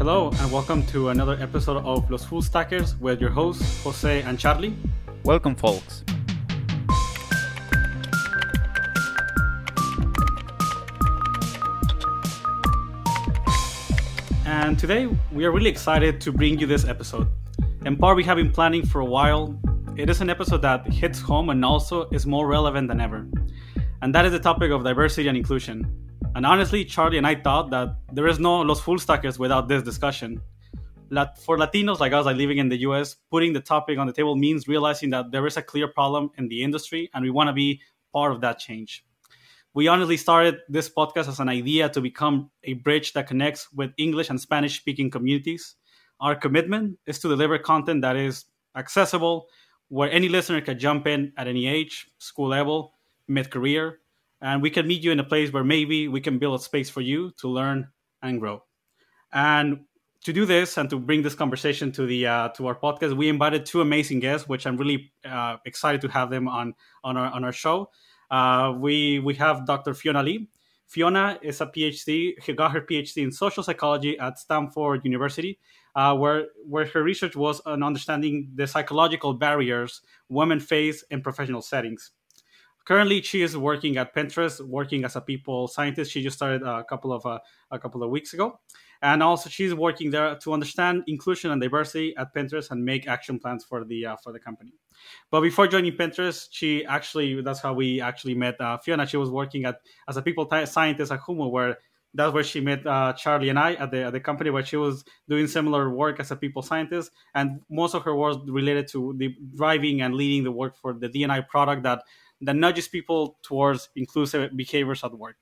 Hello, and welcome to another episode of Los Full Stackers with your hosts, Jose and Charlie. Welcome, folks. And today we are really excited to bring you this episode. In part, we have been planning for a while. It is an episode that hits home and also is more relevant than ever. And that is the topic of diversity and inclusion. And honestly, Charlie and I thought that there is no Los Full Stackers without this discussion. For Latinos like us, like living in the US, putting the topic on the table means realizing that there is a clear problem in the industry and we want to be part of that change. We honestly started this podcast as an idea to become a bridge that connects with English and Spanish speaking communities. Our commitment is to deliver content that is accessible, where any listener can jump in at any age, school level, mid career, and we can meet you in a place where maybe we can build a space for you to learn and grow. And to do this and to bring this conversation to the uh, to our podcast, we invited two amazing guests, which I'm really uh, excited to have them on on our on our show. Uh, we we have Dr. Fiona Lee. Fiona is a PhD. She got her PhD in social psychology at Stanford University, uh, where where her research was on understanding the psychological barriers women face in professional settings. Currently, she is working at Pinterest, working as a people scientist. She just started a couple of uh, a couple of weeks ago, and also she's working there to understand inclusion and diversity at Pinterest and make action plans for the uh, for the company. But before joining Pinterest, she actually that's how we actually met uh, Fiona. She was working at as a people t- scientist at Humu, where that's where she met uh, Charlie and I at the at the company where she was doing similar work as a people scientist, and most of her work related to the driving and leading the work for the DNI product that that nudges people towards inclusive behaviors at work.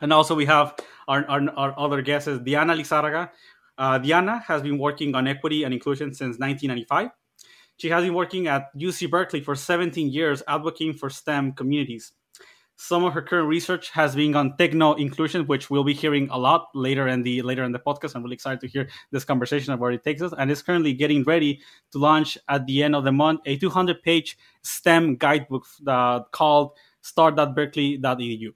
And also we have our, our, our other guest is Diana Lizarraga. Uh, Diana has been working on equity and inclusion since 1995. She has been working at UC Berkeley for 17 years, advocating for STEM communities. Some of her current research has been on techno inclusion, which we'll be hearing a lot later in the later in the podcast. I'm really excited to hear this conversation of where it takes us, and is currently getting ready to launch at the end of the month a 200-page STEM guidebook uh, called start.berkeley.edu.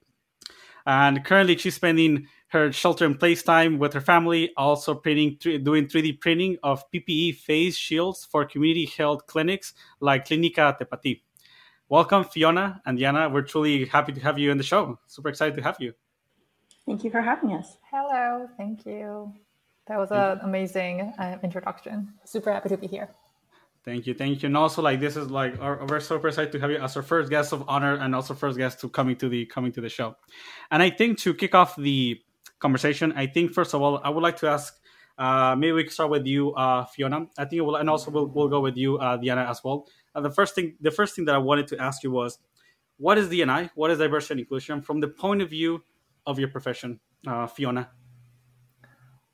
And currently, she's spending her shelter in place time with her family, also printing, doing 3D printing of PPE face shields for community health clinics like Clinica Tepati. Welcome, Fiona and Diana. We're truly happy to have you in the show. Super excited to have you. Thank you for having us. Hello. Thank you. That was an amazing uh, introduction. Super happy to be here. Thank you, thank you, and also like this is like our, we're super excited to have you as our first guest of honor and also first guest to coming to the coming to the show. And I think to kick off the conversation, I think first of all I would like to ask. Uh, maybe we can start with you, uh, Fiona. I think it will, and also we'll, we'll go with you, uh, Diana, as well. Uh, the first thing, the first thing that I wanted to ask you was, what is DNI? What is diversity and inclusion from the point of view of your profession, uh, Fiona?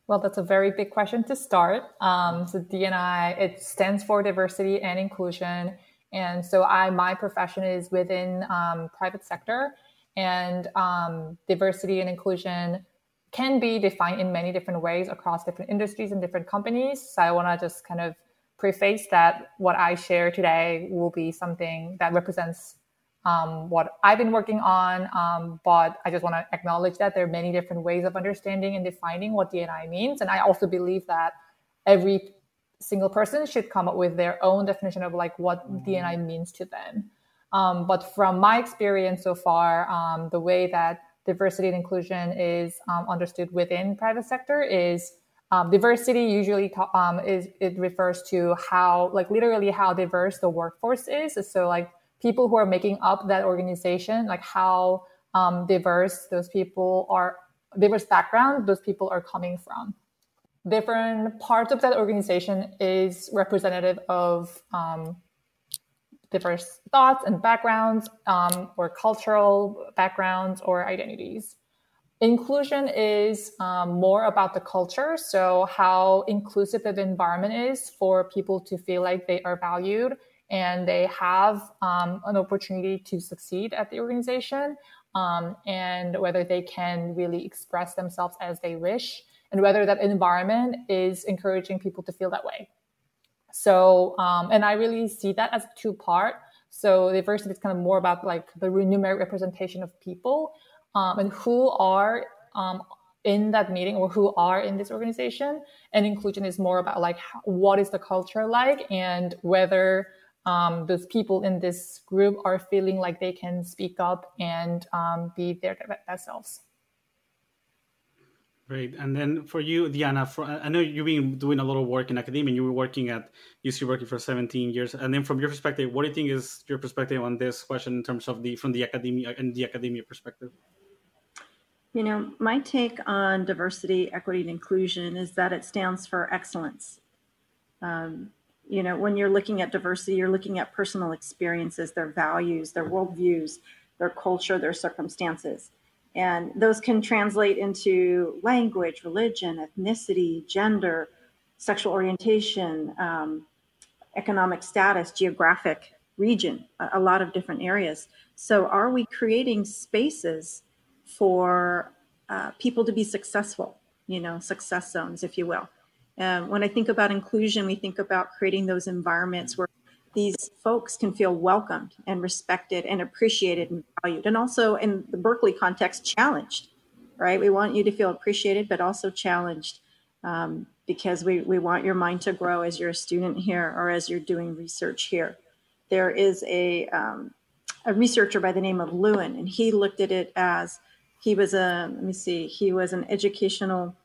Well, that's a very big question to start. Um, so DNI, it stands for diversity and inclusion. And so I, my profession is within um, private sector and um, diversity and inclusion can be defined in many different ways across different industries and different companies. So I want to just kind of preface that what I share today will be something that represents um, what I've been working on. Um, but I just want to acknowledge that there are many different ways of understanding and defining what DNI means. And I also believe that every single person should come up with their own definition of like what mm-hmm. DNI means to them. Um, but from my experience so far, um, the way that diversity and inclusion is um, understood within private sector is um, diversity usually ta- is it refers to how like literally how diverse the workforce is. So like people who are making up that organization, like how um, diverse those people are, diverse background those people are coming from. Different parts of that organization is representative of um, diverse thoughts and backgrounds, um, or cultural backgrounds or identities. Inclusion is um, more about the culture, so how inclusive the environment is for people to feel like they are valued and they have um, an opportunity to succeed at the organization um, and whether they can really express themselves as they wish and whether that environment is encouraging people to feel that way. So um, and i really see that as two part. So diversity is kind of more about like the numeric representation of people um, and who are um, in that meeting or who are in this organization. And inclusion is more about like what is the culture like and whether um, those people in this group are feeling like they can speak up and um, be their best selves. Great. And then for you, Diana, for, I know you've been doing a lot of work in academia. You were working at UC Berkeley for 17 years. And then from your perspective, what do you think is your perspective on this question in terms of the from the academia and the academia perspective? You know, my take on diversity, equity, and inclusion is that it stands for excellence. Um, you know, when you're looking at diversity, you're looking at personal experiences, their values, their worldviews, their culture, their circumstances. And those can translate into language, religion, ethnicity, gender, sexual orientation, um, economic status, geographic region, a, a lot of different areas. So, are we creating spaces for uh, people to be successful? You know, success zones, if you will. Um, when I think about inclusion, we think about creating those environments where these folks can feel welcomed and respected and appreciated and valued and also in the berkeley context challenged right we want you to feel appreciated but also challenged um, because we, we want your mind to grow as you're a student here or as you're doing research here there is a, um, a researcher by the name of lewin and he looked at it as he was a let me see he was an educational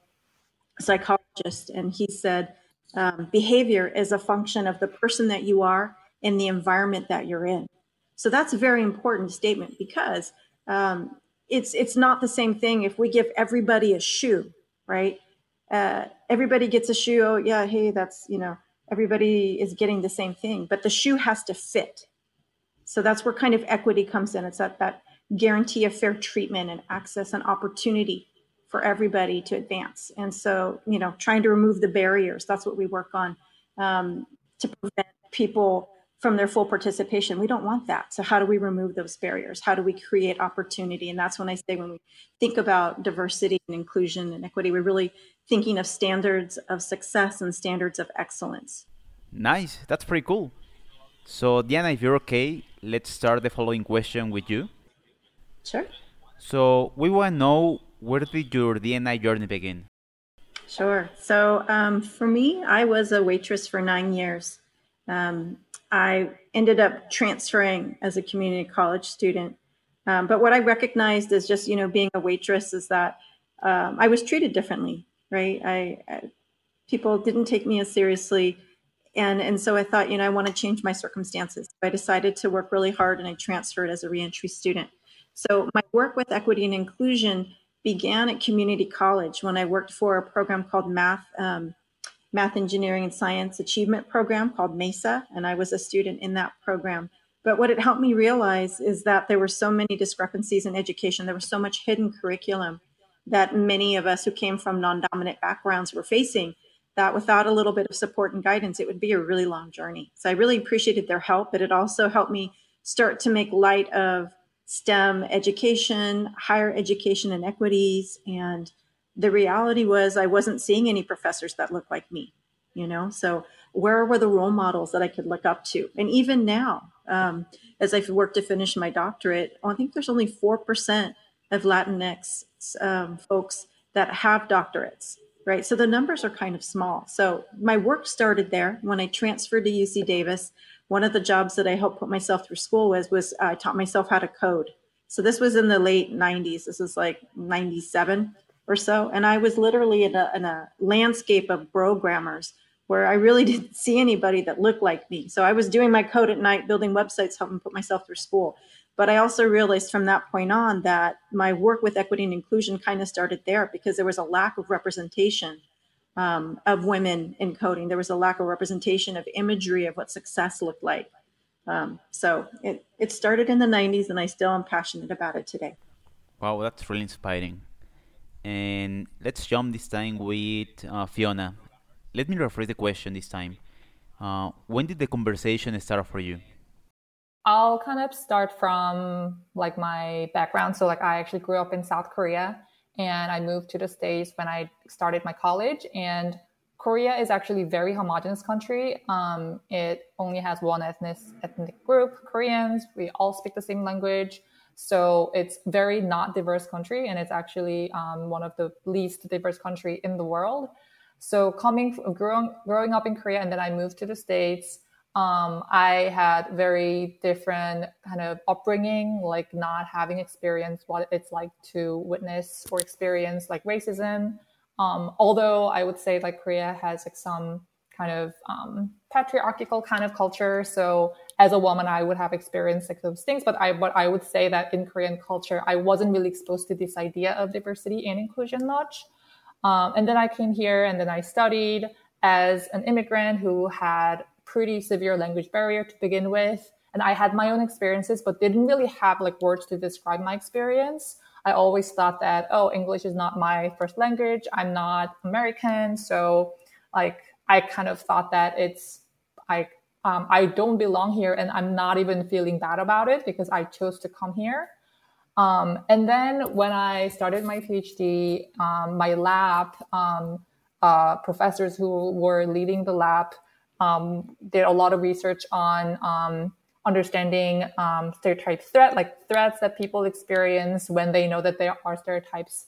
psychologist and he said um, behavior is a function of the person that you are and the environment that you're in. So that's a very important statement because um, it's it's not the same thing if we give everybody a shoe, right? Uh, everybody gets a shoe. Oh yeah, hey, that's you know everybody is getting the same thing, but the shoe has to fit. So that's where kind of equity comes in. It's that that guarantee of fair treatment and access and opportunity for everybody to advance. And so, you know, trying to remove the barriers, that's what we work on um, to prevent people from their full participation. We don't want that. So, how do we remove those barriers? How do we create opportunity? And that's when I say when we think about diversity and inclusion and equity, we're really thinking of standards of success and standards of excellence. Nice. That's pretty cool. So, Diana, if you're okay, let's start the following question with you. Sure. So, we want to know where did your D&I journey begin? Sure. So um, for me, I was a waitress for nine years. Um, I ended up transferring as a community college student. Um, but what I recognized as just, you know, being a waitress is that um, I was treated differently, right? I, I, people didn't take me as seriously. And, and so I thought, you know, I want to change my circumstances. I decided to work really hard and I transferred as a reentry student. So my work with equity and inclusion began at community college when I worked for a program called Math, um, Math Engineering and Science Achievement Program called MESA, and I was a student in that program. But what it helped me realize is that there were so many discrepancies in education. There was so much hidden curriculum that many of us who came from non dominant backgrounds were facing that without a little bit of support and guidance, it would be a really long journey. So I really appreciated their help, but it also helped me start to make light of STEM education, higher education inequities. And the reality was, I wasn't seeing any professors that looked like me, you know? So, where were the role models that I could look up to? And even now, um, as I've worked to finish my doctorate, I think there's only 4% of Latinx um, folks that have doctorates, right? So the numbers are kind of small. So my work started there when I transferred to UC Davis one of the jobs that I helped put myself through school was was I taught myself how to code. So this was in the late 90s. This is like 97 or so, and I was literally in a, in a landscape of programmers where I really didn't see anybody that looked like me. So I was doing my code at night, building websites, helping put myself through school. But I also realized from that point on that my work with equity and inclusion kind of started there because there was a lack of representation um, of women in coding. There was a lack of representation of imagery of what success looked like. Um, so it, it started in the 90s, and I still am passionate about it today. Wow, that's really inspiring. And let's jump this time with uh, Fiona. Let me rephrase the question this time. Uh, when did the conversation start for you? I'll kind of start from like my background. So like I actually grew up in South Korea and I moved to the States when I started my college. And Korea is actually a very homogenous country. Um, it only has one ethnic ethnic group, Koreans. We all speak the same language. So it's very not diverse country, and it's actually um, one of the least diverse country in the world. So coming growing growing up in Korea, and then I moved to the states. Um, I had very different kind of upbringing, like not having experienced what it's like to witness or experience like racism. Um, although I would say like Korea has like some kind of um, patriarchal kind of culture. So as a woman, I would have experienced like those things. But I, but I would say that in Korean culture, I wasn't really exposed to this idea of diversity and inclusion much. Um, and then I came here and then I studied as an immigrant who had pretty severe language barrier to begin with. And I had my own experiences, but didn't really have like words to describe my experience. I always thought that, oh, English is not my first language. I'm not American. So like I kind of thought that it's I um, I don't belong here, and I'm not even feeling bad about it because I chose to come here. Um, and then when I started my PhD, um, my lab um, uh, professors who were leading the lab um, did a lot of research on um, understanding stereotype threat, like threats that people experience when they know that there are stereotypes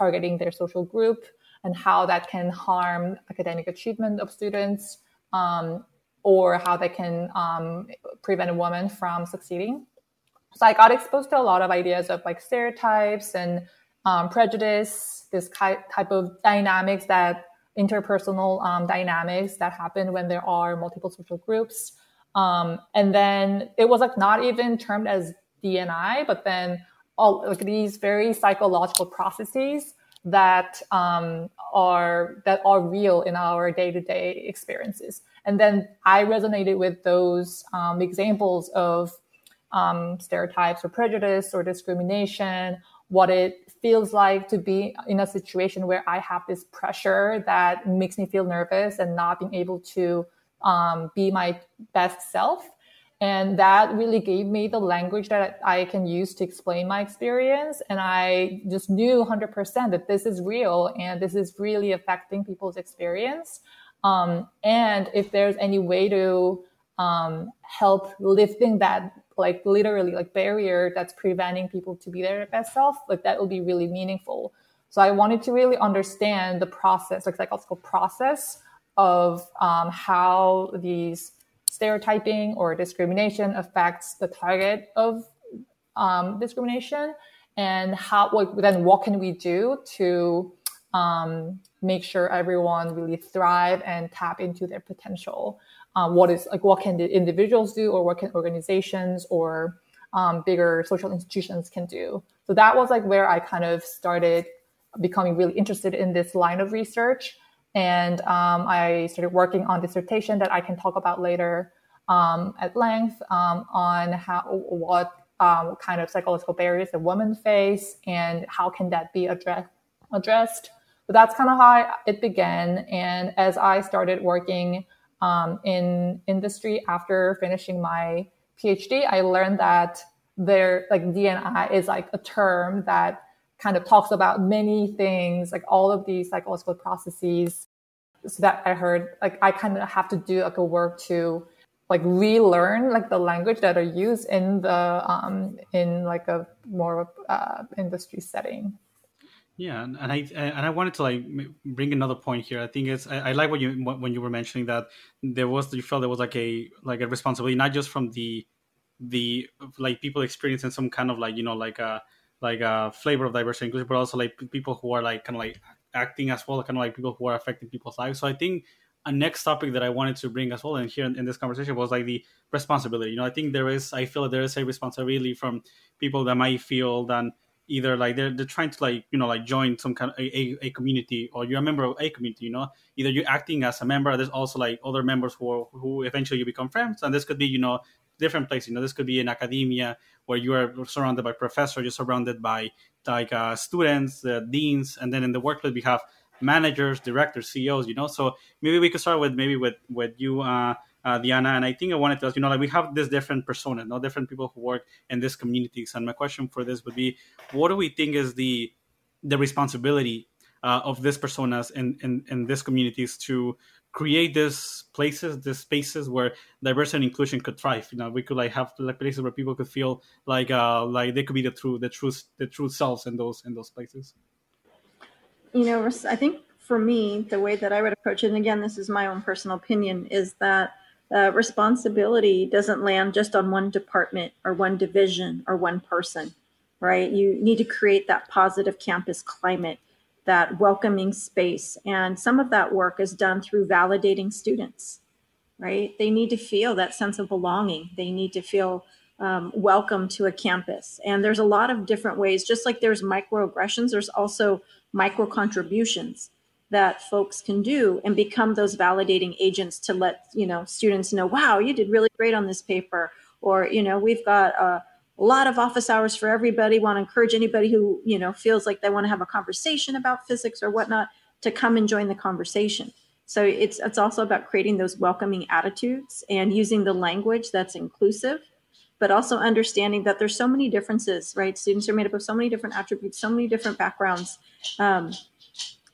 targeting their social group and how that can harm academic achievement of students um, or how they can um, prevent a woman from succeeding. So I got exposed to a lot of ideas of like stereotypes and um, prejudice, this type of dynamics that interpersonal um, dynamics that happen when there are multiple social groups. Um, and then it was like not even termed as DNI, but then all like these very psychological processes that um, are that are real in our day-to-day experiences and then i resonated with those um, examples of um, stereotypes or prejudice or discrimination what it feels like to be in a situation where i have this pressure that makes me feel nervous and not being able to um, be my best self and that really gave me the language that I can use to explain my experience. And I just knew 100% that this is real and this is really affecting people's experience. Um, and if there's any way to um, help lifting that, like literally, like barrier that's preventing people to be their best self, like that will be really meaningful. So I wanted to really understand the process, like psychological process of um, how these stereotyping or discrimination affects the target of um, discrimination and how what, then what can we do to um, make sure everyone really thrive and tap into their potential um, what is like what can the individuals do or what can organizations or um, bigger social institutions can do so that was like where i kind of started becoming really interested in this line of research and um, I started working on dissertation that I can talk about later um, at length um, on how what um, kind of psychological barriers that women face and how can that be address, addressed. But that's kind of how it began. And as I started working um, in industry after finishing my PhD, I learned that there like DNI is like a term that kind of talks about many things, like all of these psychological processes. So that I heard, like I kind of have to do like a work to like relearn like the language that are used in the um, in like a more uh, industry setting. Yeah, and I uh, and I wanted to like bring another point here. I think it's I, I like what you when you were mentioning that there was you felt there was like a like a responsibility not just from the the like people experiencing some kind of like you know like a like a flavor of diversity inclusion, but also like people who are like kind of like acting as well, kind of like people who are affecting people's lives. So I think a next topic that I wanted to bring as well and here in, in, this conversation was like the responsibility. You know, I think there is, I feel there is a responsibility from people that might feel that either like they're, they're trying to like, you know, like join some kind of a, a, community or you're a member of a community, you know, either you're acting as a member, there's also like other members who, are, who eventually you become friends. And this could be, you know, different places. You know, this could be in academia where you are surrounded by professors, you're surrounded by like uh, students, uh, deans, and then in the workplace we have managers, directors, CEOs. You know, so maybe we could start with maybe with with you, uh, uh, Diana. And I think I wanted to ask, you know, like we have this different persona, no different people who work in these communities. And my question for this would be, what do we think is the the responsibility uh, of these personas in, in, in these communities to create these places, these spaces where diversity and inclusion could thrive. You know, we could like have like places where people could feel like uh, like they could be the true the true the true selves in those in those places. You know, I think for me, the way that I would approach it, and again, this is my own personal opinion, is that uh, responsibility doesn't land just on one department or one division or one person, right? You need to create that positive campus climate, that welcoming space. And some of that work is done through validating students, right? They need to feel that sense of belonging. They need to feel um, welcome to a campus. And there's a lot of different ways, just like there's microaggressions, there's also micro contributions that folks can do and become those validating agents to let you know students know wow you did really great on this paper or you know we've got a, lot of office hours for everybody. Want to encourage anybody who you know feels like they want to have a conversation about physics or whatnot to come and join the conversation. So it's it's also about creating those welcoming attitudes and using the language that's inclusive but also understanding that there's so many differences right? Students are made up of so many different attributes so many different backgrounds um,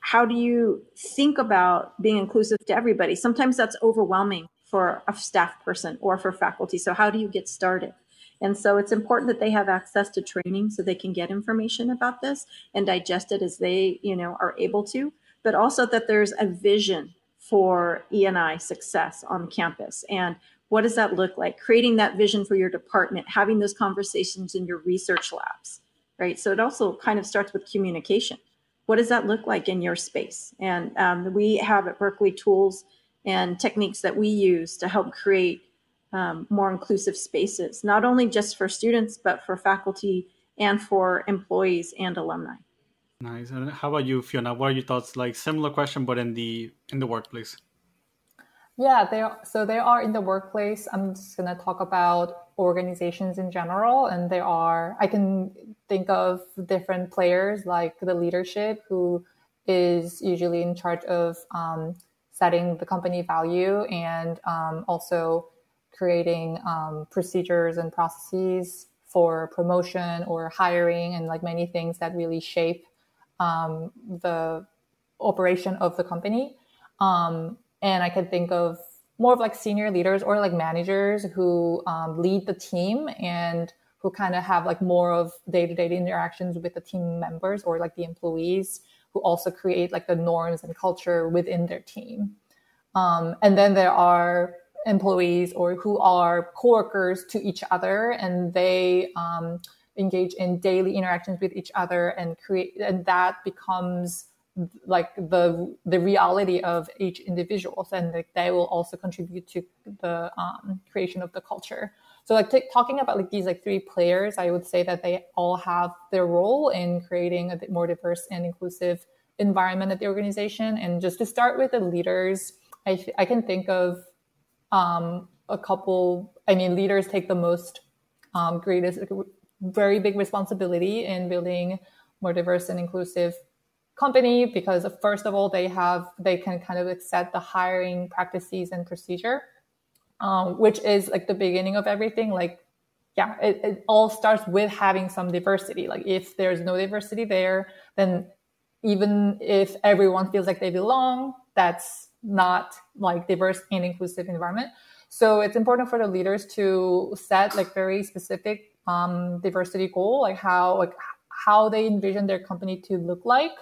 how do you think about being inclusive to everybody? Sometimes that's overwhelming for a staff person or for faculty. So, how do you get started? And so, it's important that they have access to training so they can get information about this and digest it as they, you know, are able to. But also that there's a vision for ENI success on campus and what does that look like? Creating that vision for your department, having those conversations in your research labs, right? So it also kind of starts with communication what does that look like in your space? And um, we have at Berkeley tools and techniques that we use to help create um, more inclusive spaces, not only just for students, but for faculty and for employees and alumni. Nice. And how about you, Fiona? What are your thoughts? Like similar question, but in the in the workplace. Yeah, they are, so they are in the workplace. I'm just going to talk about organizations in general, and there are I can think of different players like the leadership who is usually in charge of um, setting the company value and um, also creating um, procedures and processes for promotion or hiring and like many things that really shape um, the operation of the company. Um, and I could think of more of like senior leaders or like managers who um, lead the team and who kind of have like more of day-to-day interactions with the team members or like the employees who also create like the norms and culture within their team. Um, and then there are employees or who are coworkers to each other and they um, engage in daily interactions with each other and create and that becomes like the the reality of each individual and like they will also contribute to the um, creation of the culture so like t- talking about like these like three players i would say that they all have their role in creating a bit more diverse and inclusive environment at the organization. And just to start with the leaders i, I can think of um, a couple i mean leaders take the most um, greatest very big responsibility in building more diverse and inclusive company because first of all they have they can kind of set the hiring practices and procedure um, which is like the beginning of everything like yeah it, it all starts with having some diversity. Like if there's no diversity there then even if everyone feels like they belong that's not like diverse and inclusive environment. So it's important for the leaders to set like very specific um, diversity goal like how like how they envision their company to look like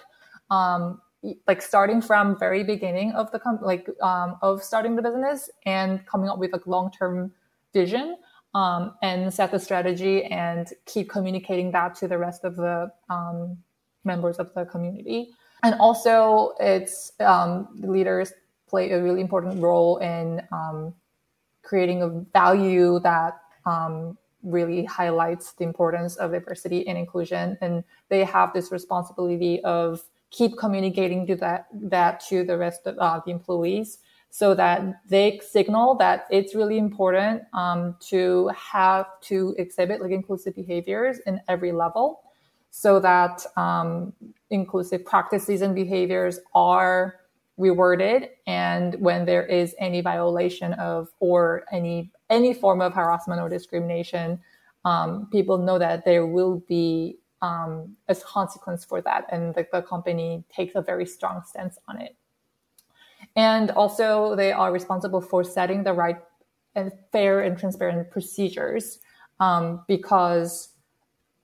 um, like starting from very beginning of the com- like um, of starting the business and coming up with like long term vision um, and set the strategy and keep communicating that to the rest of the um, members of the community. And also, it's um, leaders play a really important role in um, creating a value that um, really highlights the importance of diversity and inclusion. And they have this responsibility of keep communicating to that that to the rest of uh, the employees so that they signal that it's really important um, to have to exhibit like inclusive behaviors in every level so that um, inclusive practices and behaviors are rewarded and when there is any violation of or any any form of harassment or discrimination um, people know that there will be um, as consequence for that, and the, the company takes a very strong stance on it. And also, they are responsible for setting the right and fair and transparent procedures um, because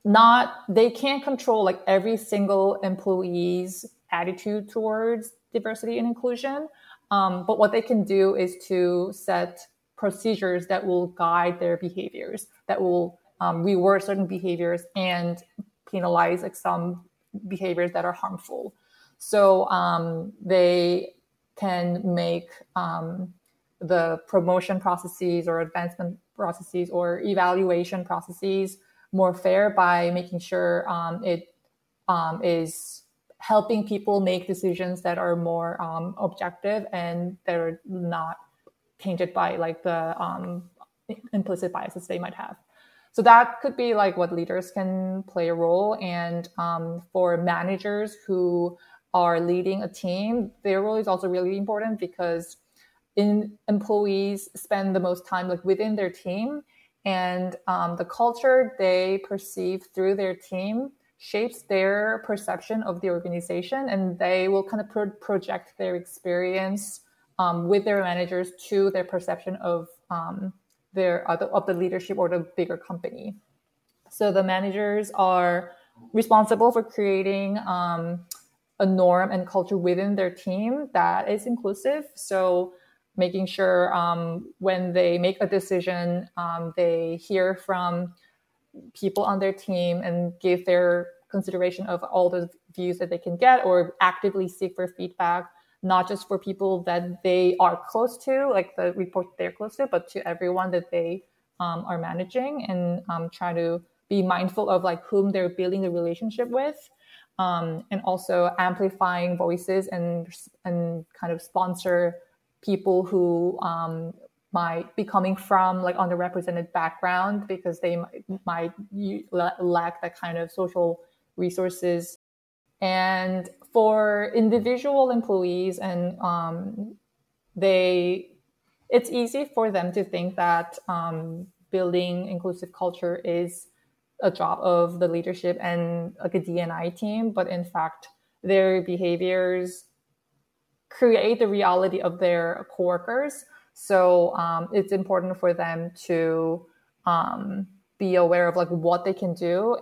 not they can't control like every single employee's attitude towards diversity and inclusion um, but what they can do is to set procedures that will guide their behaviors that will um, reward certain behaviors and penalize like some behaviors that are harmful so um, they can make um, the promotion processes or advancement processes or evaluation processes more fair by making sure um, it um, is helping people make decisions that are more um, objective and they're not tainted by like the implicit biases they might have. So that could be like what leaders can play a role. And um, for managers who are leading a team, their role is also really important because in employees spend the most time like within their team and um, the culture they perceive through their team shapes their perception of the organization and they will kind of pro- project their experience um, with their managers to their perception of um, their of the leadership or the bigger company. So the managers are responsible for creating um, a norm and culture within their team that is inclusive. So making sure um, when they make a decision, um, they hear from people on their team and give their consideration of all the views that they can get or actively seek for feedback, not just for people that they are close to, like the report they're close to, but to everyone that they um, are managing and um, try to be mindful of like whom they're building the relationship with. Um, and also amplifying voices and and kind of sponsor people who um, might be coming from like underrepresented background because they might, might lack that kind of social resources and for individual employees and um, they it's easy for them to think that um, building inclusive culture is a job of the leadership and like a dni team but in fact their behaviors create the reality of their coworkers. So um, it's important for them to um, be aware of like what they can do.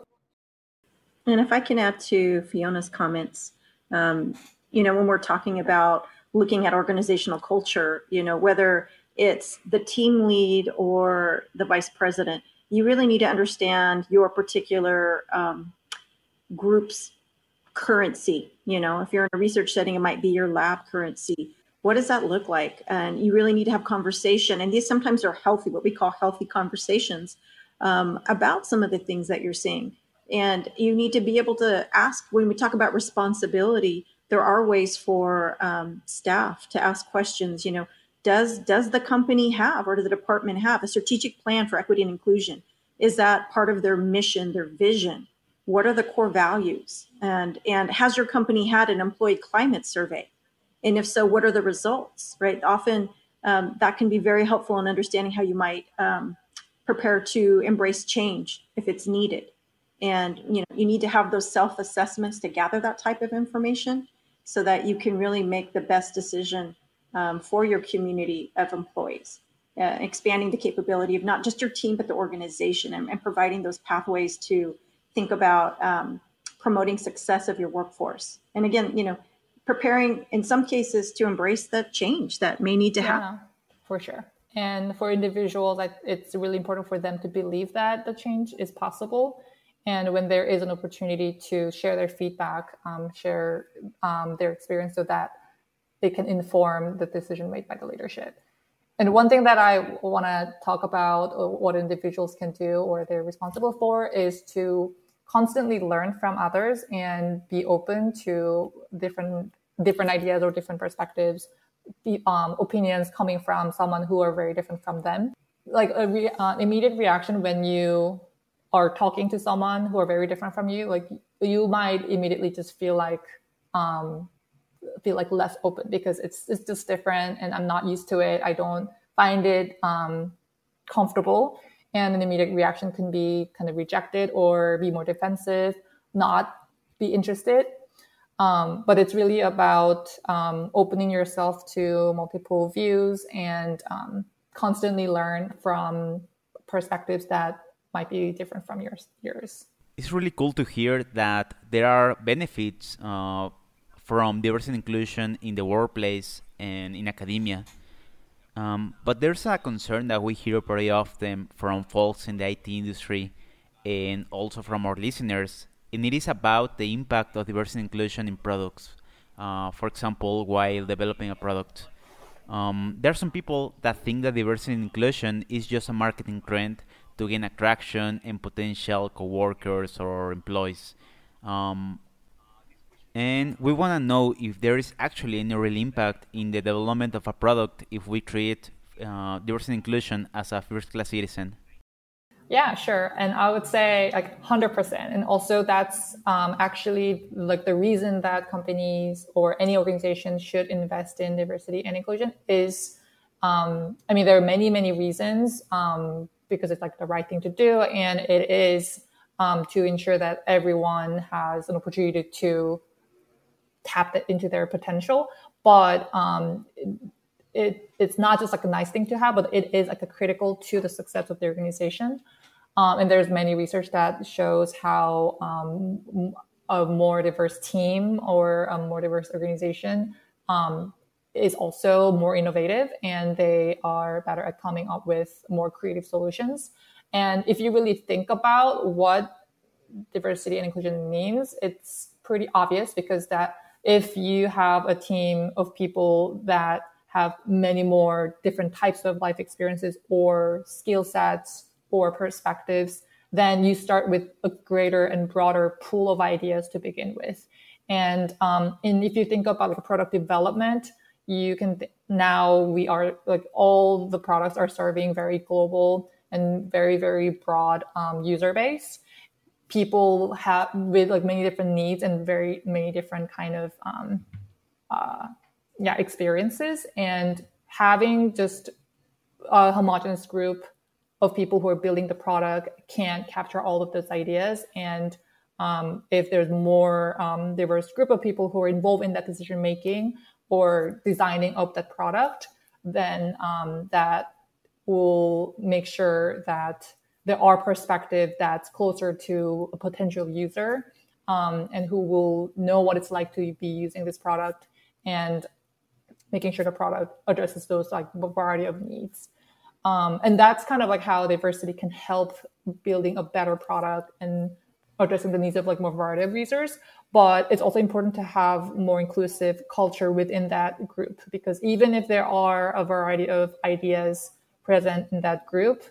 And if I can add to Fiona's comments, um, you know, when we're talking about looking at organizational culture, you know, whether it's the team lead or the vice president, you really need to understand your particular um, group's currency. You know if you're in a research setting it might be your lab currency. What does that look like? And you really need to have conversation and these sometimes are healthy what we call healthy conversations um, about some of the things that you're seeing and you need to be able to ask when we talk about responsibility there are ways for um, staff to ask questions you know does does the company have or does the department have a strategic plan for equity and inclusion? Is that part of their mission their vision? What are the core values? And and has your company had an employee climate survey? And if so what are the results right? Often um, that can be very helpful in understanding how you might um, prepare to embrace change if it's needed and you know you need to have those self assessments to gather that type of information so that you can really make the best decision um, for your community of employees uh, expanding the capability of not just your team but the organization and, and providing those pathways to think about um, promoting success of your workforce. And again, you know, preparing in some cases to embrace the change that may need to yeah, happen. For sure. And for individuals, it's really important for them to believe that the change is possible. And when there is an opportunity to share their feedback, um, share um, their experience so that they can inform the decision made by the leadership. And one thing that I want to talk about, what individuals can do or they're responsible for, is to constantly learn from others and be open to different different ideas or different perspectives um, opinions coming from someone who are very different from them like a re- uh, immediate reaction when you are talking to someone who are very different from you like you might immediately just feel like um, feel like less open because it's it's just different and i'm not used to it i don't find it um, comfortable and an immediate reaction can be kind of rejected or be more defensive not be interested. Um, but it's really about um, opening yourself to multiple views and um, constantly learn from perspectives that might be different from yours. yours. It's really cool to hear that there are benefits uh, from diversity and inclusion in the workplace and in academia. Um, but there's a concern that we hear very often from folks in the IT industry and also from our listeners, and it is about the impact of diversity and inclusion in products. Uh, for example, while developing a product, um, there are some people that think that diversity and inclusion is just a marketing trend to gain attraction and potential coworkers or employees. Um, and we want to know if there is actually any real impact in the development of a product if we treat uh, diversity and inclusion as a first class citizen. Yeah, sure. And I would say like 100%. And also that's um, actually like the reason that companies or any organization should invest in diversity and inclusion is, um, I mean, there are many, many reasons um, because it's like the right thing to do. And it is um, to ensure that everyone has an opportunity to tap into their potential. But um, it, it's not just like a nice thing to have, but it is like a critical to the success of the organization. Um, and there's many research that shows how um, a more diverse team or a more diverse organization um, is also more innovative and they are better at coming up with more creative solutions. And if you really think about what diversity and inclusion means, it's pretty obvious because that if you have a team of people that have many more different types of life experiences or skill sets or perspectives, then you start with a greater and broader pool of ideas to begin with. And, um, and if you think about like product development, you can th- now we are like all the products are serving very global and very very broad um, user base. People have with like many different needs and very many different kind of um, uh, yeah experiences. And having just a homogenous group of people who are building the product can't capture all of those ideas. And um, if there's more um, diverse group of people who are involved in that decision making or designing up that product then um, that will make sure that there are perspective that's closer to a potential user um, and who will know what it's like to be using this product and making sure the product addresses those like variety of needs. Um, and that's kind of like how diversity can help building a better product and addressing the needs of like more variety of users. But it's also important to have more inclusive culture within that group because even if there are a variety of ideas present in that group,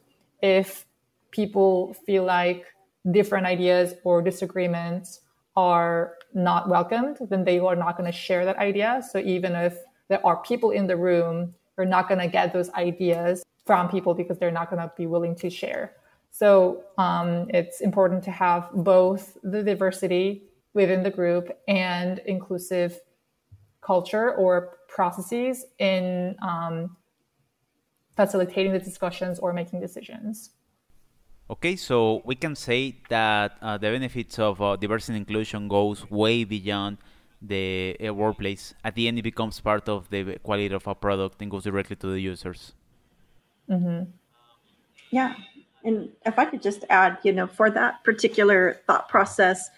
if people feel like different ideas or disagreements are not welcomed, then they are not going to share that idea. So even if there are people in the room, you're not going to get those ideas from people because they're not going to be willing to share. So um, it's important to have both the diversity within the group and inclusive culture or processes in um, facilitating the discussions or making decisions. Okay, so we can say that uh, the benefits of uh, diversity and inclusion goes way beyond the uh, workplace. At the end, it becomes part of the quality of a product and goes directly to the users. Mm-hmm. Yeah, and if I could just add, you know, for that particular thought process,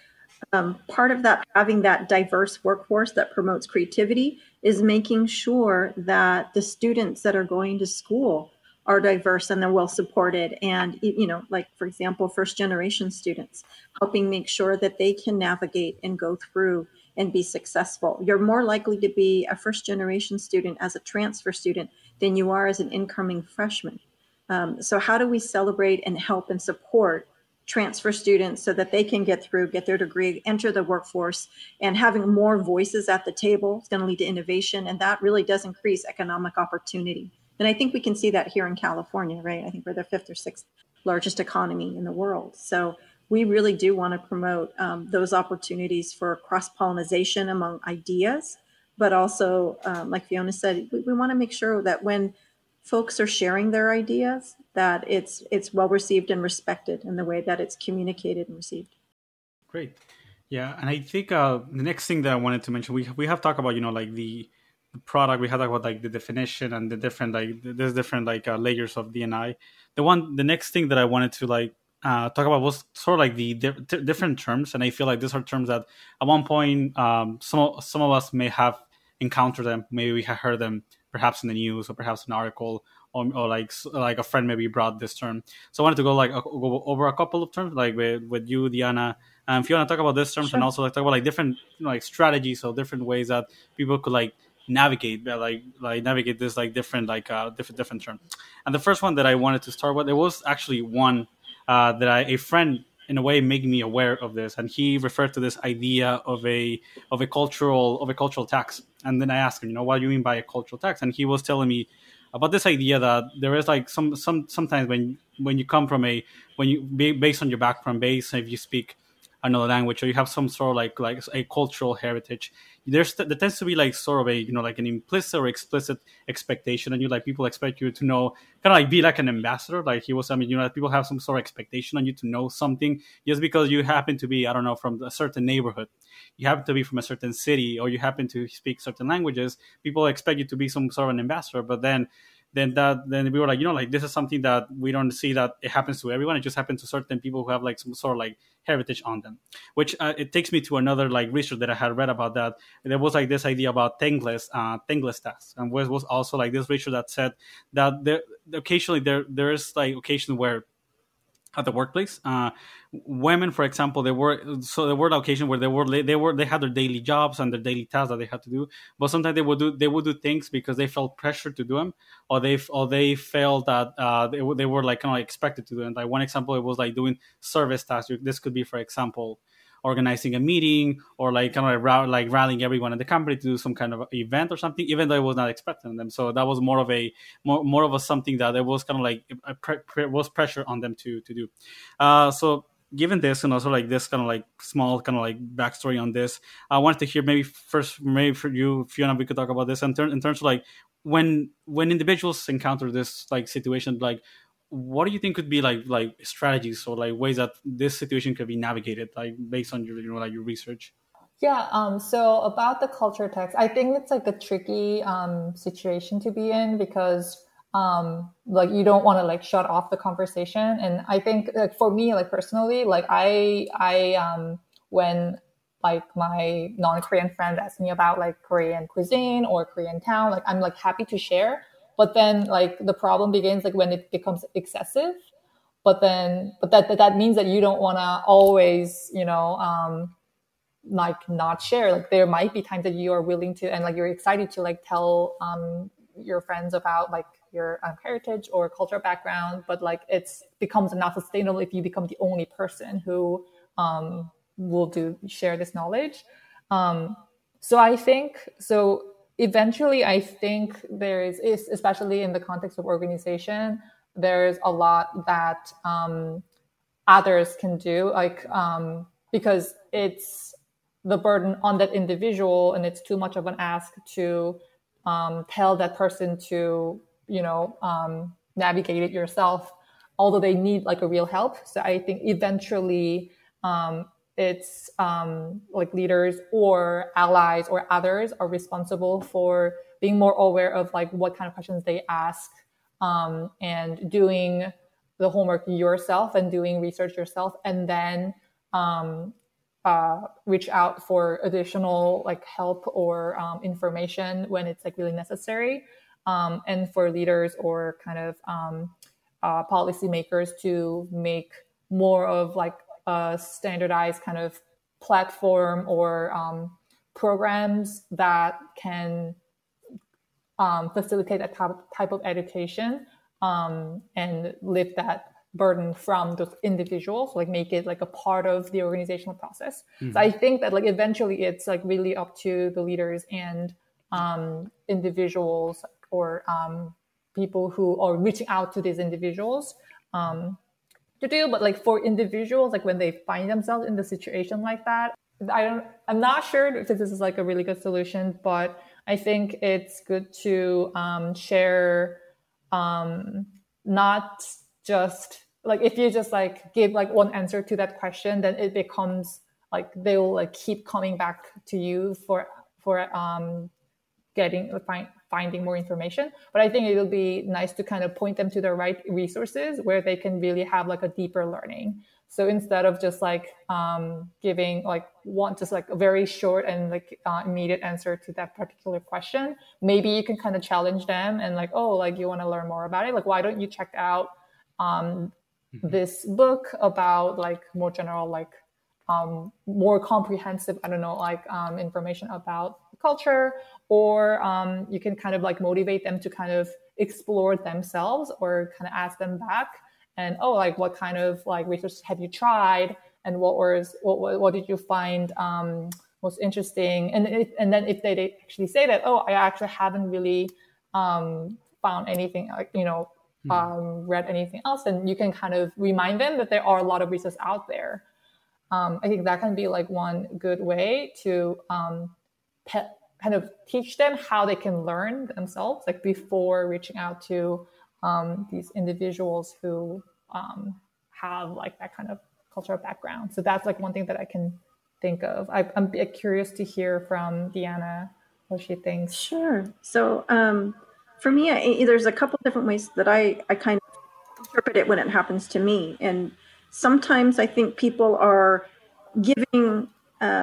um, part of that having that diverse workforce that promotes creativity is making sure that the students that are going to school are diverse and they're well supported and you know like for example first generation students helping make sure that they can navigate and go through and be successful. You're more likely to be a first generation student as a transfer student than you are as an incoming freshman. Um, so how do we celebrate and help and support transfer students so that they can get through, get their degree, enter the workforce, and having more voices at the table is going to lead to innovation, and that really does increase economic opportunity. And I think we can see that here in California, right? I think we're the fifth or sixth largest economy in the world. So we really do want to promote um, those opportunities for cross pollination among ideas, but also, um, like Fiona said, we, we want to make sure that when folks are sharing their ideas, that it's it's well received and respected in the way that it's communicated and received. Great. Yeah, and I think uh, the next thing that I wanted to mention, we we have talked about you know like the, product, we have talked about like the definition and the different like there's different like uh, layers of DNI. The one, the next thing that I wanted to like uh, talk about was sort of like the di- different terms, and I feel like these are terms that at one point um, some some of us may have encountered them, maybe we have heard them perhaps in the news or perhaps an article or, or like like a friend maybe brought this term. So I wanted to go like go over a couple of terms, like with, with you, Diana. Um, if you want to talk about this terms sure. and also like talk about like different you know, like strategies or different ways that people could like navigate like like navigate this like different like uh different different term. And the first one that I wanted to start with, there was actually one uh, that I, a friend in a way made me aware of this and he referred to this idea of a of a cultural of a cultural tax and then i asked him you know what do you mean by a cultural tax? And he was telling me about this idea that there is like some some sometimes when when you come from a when you based on your background base if you speak another language or you have some sort of like like a cultural heritage. There's there tends to be like sort of a you know like an implicit or explicit expectation and you like people expect you to know kind of like be like an ambassador like he was i mean you know people have some sort of expectation on you to know something just because you happen to be i don't know from a certain neighborhood. You happen to be from a certain city or you happen to speak certain languages people expect you to be some sort of an ambassador but then then that then we were like you know like this is something that we don't see that it happens to everyone. It just happens to certain people who have like some sort of like heritage on them which uh, it takes me to another like research that i had read about that. There was like this idea about Tengles uh Tengles tasks and was, was also like this research that said that there occasionally there there is like occasion where at the workplace. Uh, women, for example, they were so there were occasions where they were they were they had their daily jobs and their daily tasks that they had to do, but sometimes they would do they would do things because they felt pressure to do them, or they or they felt that uh, they, they were like kind of expected to do it. Like one example, it was like doing service tasks. This could be, for example, organizing a meeting or like kind of like, like rallying everyone in the company to do some kind of event or something, even though it was not expecting them. So that was more of a more, more of a something that it was kind of like pre- pre- was pressure on them to to do. Uh, so given this and also like this kind of like small kind of like backstory on this, I wanted to hear maybe first maybe for you, Fiona, we could talk about this in, ter- in terms of like when when individuals encounter this like situation, like what do you think could be like like strategies or like ways that this situation could be navigated like based on your you know like your research? Yeah um so about the culture tax i think it's like a tricky um situation to be in because um like you don't want to like shut off the conversation. And i think like for me like personally like i i um when like my non-korean friend asks me about like korean cuisine or korean town like i'm like happy to share but then like the problem begins like when it becomes excessive. But then but that that, that means that you don't want to always you know um like not share. Like there might be times that you are willing to and like you're excited to like tell um your friends about like your um, heritage or cultural background but like it's becomes not sustainable if you become the only person who um will do share this knowledge. Um so i think so eventually i think there is, especially in the context of organization there's a lot that um, others can do like um, because it's the burden on that individual and it's too much of an ask to um, tell that person to you know um, navigate it yourself although they need like a real help. So i think eventually um, it's um, like leaders or allies or others are responsible for being more aware of like what kind of questions they ask um, and doing the homework yourself and doing research yourself and then um, uh, reach out for additional like help or um, information when it's like really necessary um, and for leaders or kind of um, uh, policymakers to make more of like a standardized kind of platform or um, programs that can um, facilitate that type of education um, and lift that burden from those individuals like make it like a part of the organizational process mm-hmm. so i think that like eventually it's like really up to the leaders and um, individuals or um, people who are reaching out to these individuals um, to do but like for individuals like when they find themselves in the situation like that i don't i'm not sure if this is like a really good solution but i think it's good to um, share um, not just like if you just like give like one answer to that question then it becomes like they will like keep coming back to you for for um, getting find, finding more information. But I think it'll be nice to kind of point them to the right resources where they can really have like a deeper learning. So instead of just like um, giving like one just like a very short and like uh, immediate answer to that particular question, maybe you can kind of challenge them and like, oh, like you want to learn more about it. Like, why don't you check out um, mm-hmm. this book about like more general like um, more comprehensive, I don't know, like um, information about culture, or um, you can kind of like motivate them to kind of explore themselves or kind of ask them back and oh, like what kind of like research have you tried, and what was what what, what did you find um, most interesting, and if, and then if they actually say that, oh, I actually haven't really um, found anything, like you know. Mm-hmm. Um, read anything else, and you can kind of remind them that there are a lot of resources out there um, I think that can be like one good way to um, kind of teach them how they can learn themselves, like before reaching out to um, these individuals who um, have like that kind of cultural background. So that's like one thing that I can think of. I, am curious to hear from Diana what she thinks. Sure. So um, for me, I, there's a couple different ways that I, I kind of interpret it when it happens to me. And sometimes I think people are giving uh,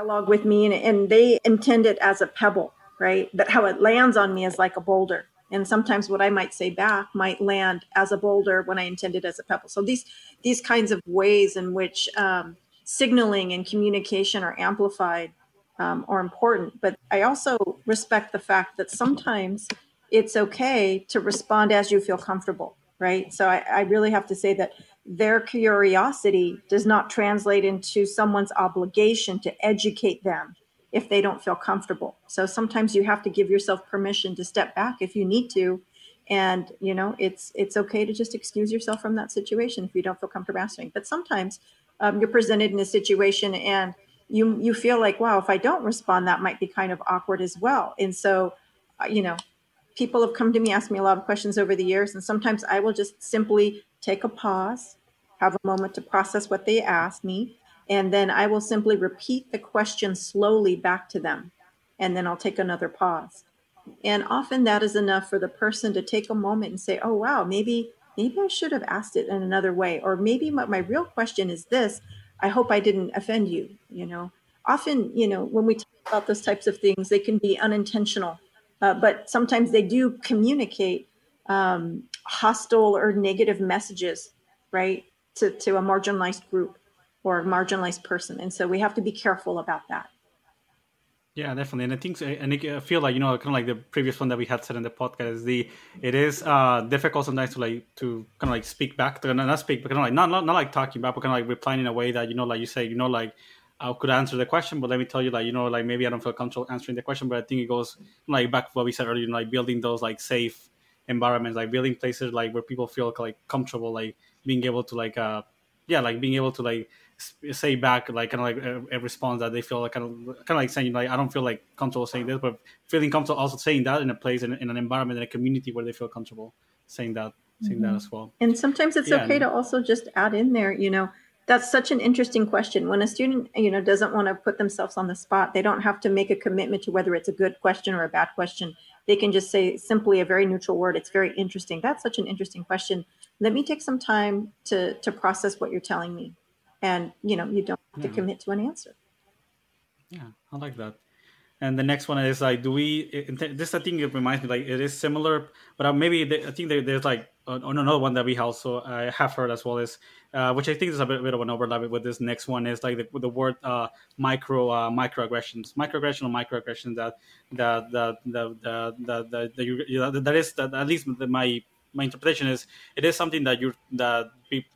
dialogue with me and, and they intend it as a pebble, right? But how it lands on me is like a boulder. And sometimes what I might say back might land as a boulder when I intended as a pebble. So these these kinds of ways in which um, signaling and communication are amplified um, are important. But I also respect the fact that sometimes it's okay to respond as you feel comfortable, right? So I, I really have to say that their curiosity does not translate into someone's obligation to educate them if they don't feel comfortable. So sometimes you have to give yourself permission to step back if you need to. And you know, it's it's okay to just excuse yourself from that situation if you don't feel comfortable answering. But sometimes um, you're presented in a situation and you you feel like, wow, if I don't respond, that might be kind of awkward as well. And so, uh, you know, people have come to me, asked me a lot of questions over the years, and sometimes I will just simply take a pause, have a moment to process what they asked me, and then I will simply repeat the question slowly back to them. And then I'll take another pause. And often that is enough for the person to take a moment and say, oh, wow, maybe. Maybe I should have asked it in another way, or maybe my, my real question is this. I hope I didn't offend you. You know, often, you know, when we talk about those types of things, they can be unintentional, uh, but sometimes they do communicate um, hostile or negative messages, right, to, to a marginalized group or a marginalized person. And so we have to be careful about that. Yeah, definitely, and I think, and I feel like you know, kind of like the previous one that we had said in the podcast is the it is uh difficult sometimes to like to kind of like speak back to not speak, but kind of like not not, not like talking back, but kind of like replying in a way that you know, like you say, you know, like I could answer the question, but let me tell you, like you know, like maybe I don't feel comfortable answering the question, but I think it goes like back to what we said earlier, like building those like safe environments, like building places like where people feel like comfortable, like being able to like uh yeah, like being able to like say back like kind of like a, a, response that they feel like kind of kind of like saying like I don't feel like comfortable saying this, but feeling comfortable also saying that in a place in, in an environment in a community where they feel comfortable saying that saying mm-hmm. that as well. And sometimes it's yeah, okay and, to also just add in there, you know, that's such an interesting question. When a student, you know, doesn't want to put themselves on the spot, they don't have to make a commitment to whether it's a good question or a bad question they can just say simply a very neutral word. It's very interesting. That's such an interesting question. Let me take some time to to process what you're telling me, and you know you don't have to commit to an answer. Yeah, I like that. And the next one is like, do we? This I think it reminds me like it is similar, but uh, maybe I think there's like on another one that we also I have heard as well is, uh, which I think is a bit, bit, of an overlap with this next one is like the, the word uh, micro uh, microaggressions, microaggression or microaggressions that that that that that that, that, you, that is that at least my my interpretation is it is something that you're that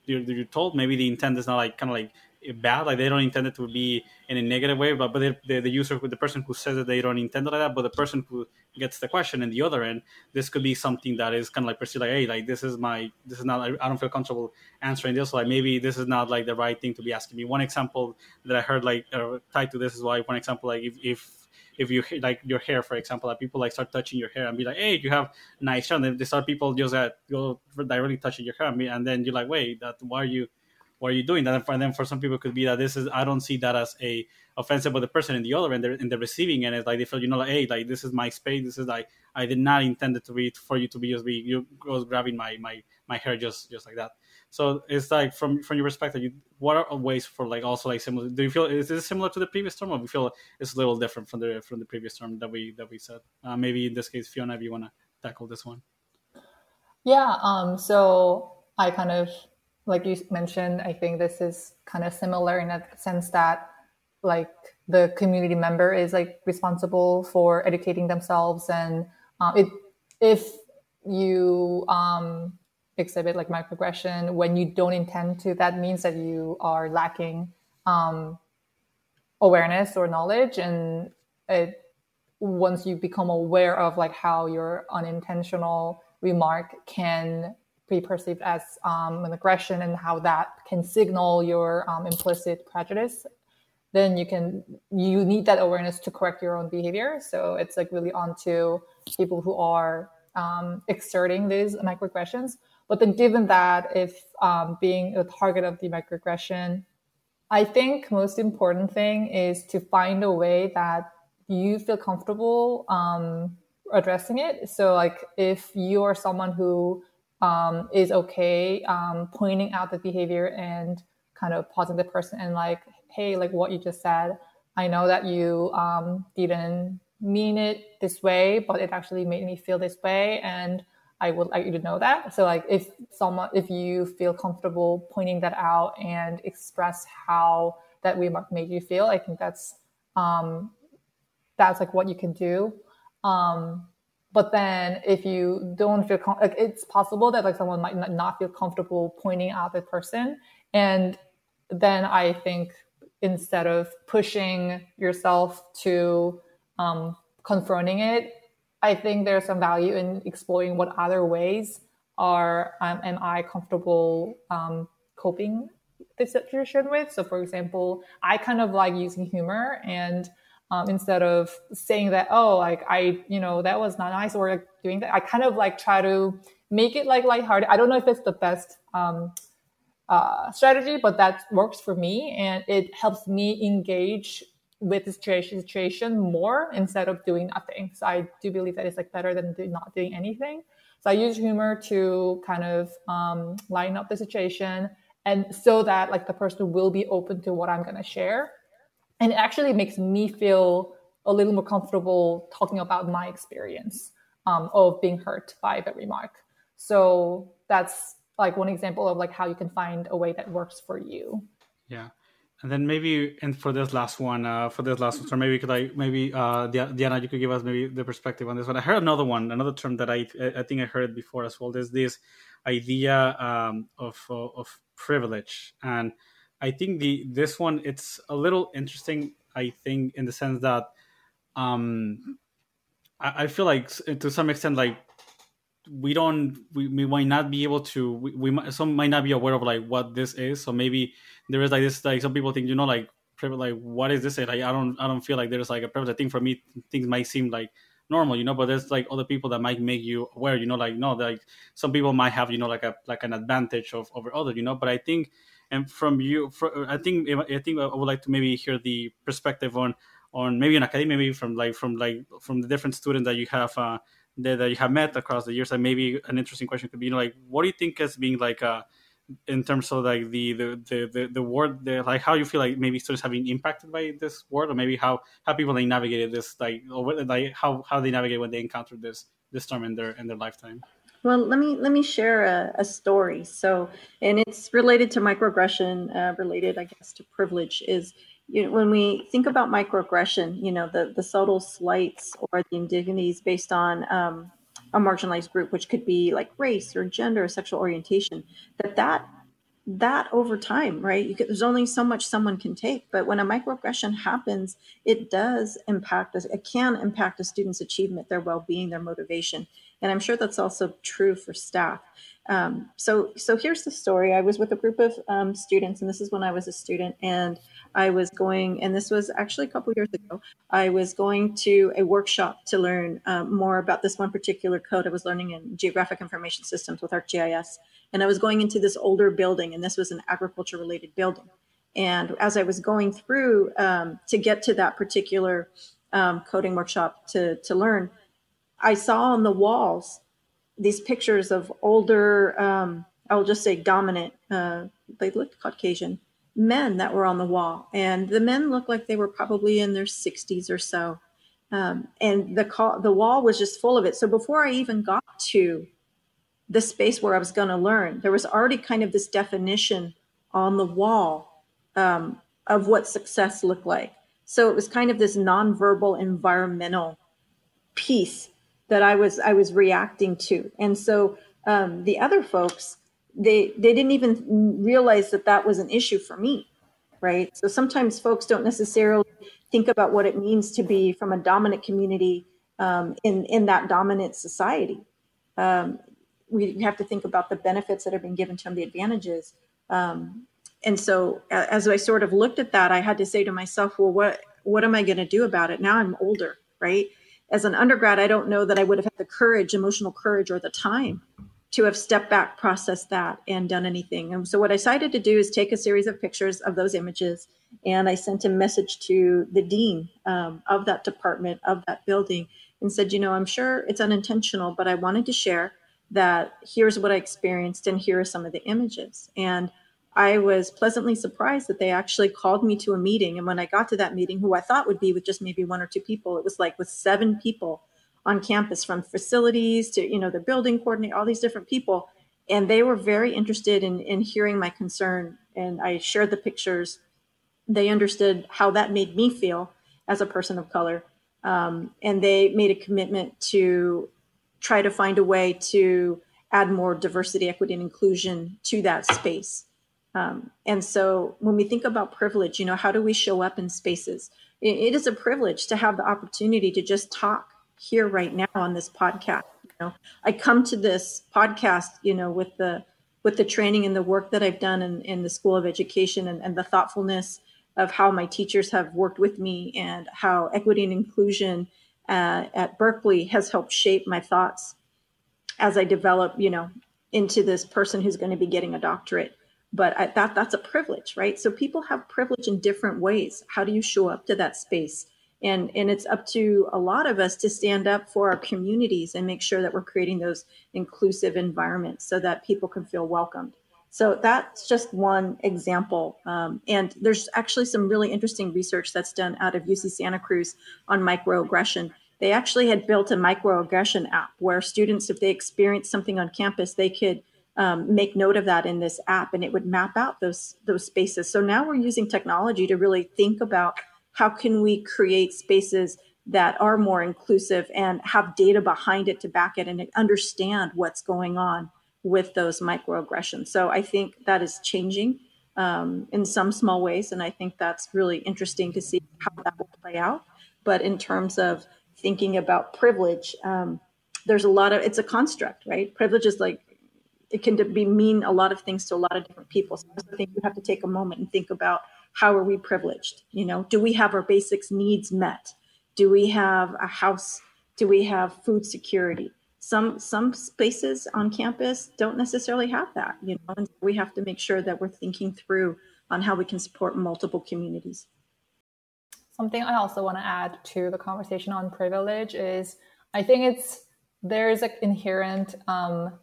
you're, you're told. Maybe the intent is not like kind of like bad like they don't intend it to be in a negative way but but the, the user the person who says that they don't intend it like that but the person who gets the question in the other end this could be something that is kind of like perceived like hey like this is my this is not i don't feel comfortable answering this like maybe this is not like the right thing to be asking me. One example that i heard like uh, tied to this is why one example like if, if if you like your hair, for example, like people like start touching your hair and be like, "Hey, you have nice hair," and they start people just uh, go directly touching your hair, and then you're like, "Wait, that why are you what are you doing? That and then for some people it could be that this is i don't see that as a offensive but the person in the other end in the receiving end. Is like they feel you know like hey like this is my space. This is like i did not intend it to be for you to be just be you was grabbing my my my hair just just like that. So it's like from from your perspective you what are ways for like also like similar do you feel is this similar to the previous term or do you feel it's a little different from the from the previous term that we that we said? Uh, maybe in this case fiona if you want to tackle this one. Yeah um so i kind of like you mentioned, I think this is kind of similar in a sense that like the community member is like responsible for educating themselves and uh, it, if you um, exhibit like microaggression when you don't intend to that means that you are lacking um, awareness or knowledge and it once you become aware of like how your unintentional remark can be perceived as um, an aggression and how that can signal your um, implicit prejudice then you can you need that awareness to correct your own behavior. So it's like really on to people who are um, exerting these microaggressions. But then given that if um, being a target of the microaggression i think most important thing is to find a way that you feel comfortable um, addressing it. So like if you are someone who um, is okay um, pointing out the behavior and kind of pausing the person and like hey like what you just said i know that you um, didn't mean it this way but it actually made me feel this way and i would like you to know that. So like if someone if you feel comfortable pointing that out and express how that remark made you feel i think that's um that's like what you can do. Um but then if you don't feel com- like it's possible that like someone might not feel comfortable pointing out the person. And then i think instead of pushing yourself to um, confronting it i think there's some value in exploring what other ways are um, am i comfortable um, coping this situation with. So for example i kind of like using humor and um, instead of saying that oh like i you know that was not nice or like doing that. I kind of like try to make it like lighthearted. I don't know if it's the best um, uh, strategy but that works for me and it helps me engage with the situation, situation more instead of doing nothing. So i do believe that it's like better than not doing anything. So i use humor to kind of um, line up the situation and so that like the person will be open to what i'm going to share and it actually makes me feel a little more comfortable talking about my experience um, of being hurt by the remark. So that's like one example of like how you can find a way that works for you. Yeah. And then maybe and for this last one uh, for this last one so maybe could I, maybe uh, diana you could give us maybe the perspective on this one. I heard another one another term that i i think i heard before as well. There's this idea um, of of privilege. And I think the this one it's a little interesting. I think in the sense that um, I, I feel like to some extent like we don't we, we might not be able to we, we might, some might not be aware of like what this is so maybe there is like this like some people think you know like like what is this like i don't i don't feel like there's like a privilege thing for me things might seem like normal you know but there's like other people that might make you aware you know like no like some people might have you know like a like an advantage of over other you know but i think and from you, for, I think I think I would like to maybe hear the perspective on on maybe an academy, maybe from like from like from the different students that you have uh, that, that you have met across the years. And maybe an interesting question could be, you know, like what do you think as being like uh, in terms of like the the the the, the word, the, like how you feel like maybe students have been impacted by this word, or maybe how how people they navigated this, like or like how how they navigate when they encountered this this term in their in their lifetime. Well, let me let me share a, a story. So, and it's related to microaggression, uh, related, I guess, to privilege. Is you know, when we think about microaggression, you know, the the subtle slights or the indignities based on um, a marginalized group, which could be like race or gender or sexual orientation, that that that over time, right? Could, there's only so much someone can take, but when a microaggression happens, it does impact us. It can impact a student's achievement, their well-being, their motivation, and I'm sure that's also true for staff. Um, so, so here's the story. I was with a group of um, students, and this is when I was a student, and I was going, and this was actually a couple years ago. I was going to a workshop to learn um, more about this one particular code I was learning in geographic information systems with ArcGIS, and I was going into this older building, and this was an agriculture-related building. And as I was going through um, to get to that particular um, coding workshop to to learn, I saw on the walls these pictures of older, um, I'll just say dominant, uh, they looked Caucasian men that were on the wall. And the men looked like they were probably in their 60s or so. Um, and the call, the wall was just full of it. So before I even got to the space where I was going to learn, there was already kind of this definition on the wall um, of what success looked like. So it was kind of this nonverbal environmental piece that I was I was reacting to, and so um, the other folks they they didn't even realize that that was an issue for me, right? So sometimes folks don't necessarily think about what it means to be from a dominant community um, in in that dominant society. Um, we have to think about the benefits that are being given to them, the advantages. Um, and so as I sort of looked at that, I had to say to myself, well, what what am I going to do about it? Now I'm older, right? As an undergrad, I don't know that I would have had the courage, emotional courage, or the time to have stepped back, processed that, and done anything. And so, what I decided to do is take a series of pictures of those images, and I sent a message to the dean um, of that department, of that building, and said, You know, I'm sure it's unintentional, but I wanted to share that here's what I experienced, and here are some of the images. And I was pleasantly surprised that they actually called me to a meeting. And when I got to that meeting, who I thought would be with just maybe one or two people, it was like with seven people on campus from facilities to, you know, the building coordinator, all these different people. And they were very interested in, in hearing my concern. And I shared the pictures. They understood how that made me feel as a person of color. Um, and they made a commitment to try to find a way to add more diversity, equity, and inclusion to that space. Um, and so when we think about privilege, you know, how do we show up in spaces? it, it is a privilege to have the opportunity to just talk here right now on this podcast. You know, I come to this podcast, you know, with the with the training and the work that I've done in, in the School of Education and, and the thoughtfulness of how my teachers have worked with me and how equity and inclusion uh, at Berkeley has helped shape my thoughts as I develop, you know, into this person who's going to be getting a doctorate but I, that that's a privilege right? So people have privilege in different ways. How do you show up to that space? And and it's up to a lot of us to stand up for our communities and make sure that we're creating those inclusive environments so that people can feel welcomed. So that's just one example. Um, and there's actually some really interesting research that's done out of uc santa cruz on microaggression. They actually had built a microaggression app where students if they experienced something on campus they could um, make note of that in this app and it would map out those those spaces. So now we're using technology to really think about how can we create spaces that are more inclusive and have data behind it to back it and understand what's going on with those microaggressions. So i think that is changing um, in some small ways and i think that's really interesting to see how that will play out. But in terms of thinking about privilege um, there's a lot of it's a construct right? Privilege is like it can be mean a lot of things to a lot of different people. So I think you have to take a moment and think about how are we privileged? You know, do we have our basics needs met? Do we have a house? Do we have food security? Some some spaces on campus don't necessarily have that, you know, and we have to make sure that we're thinking through on how we can support multiple communities. Something I also want to add to the conversation on privilege is I think it's there's an inherent um,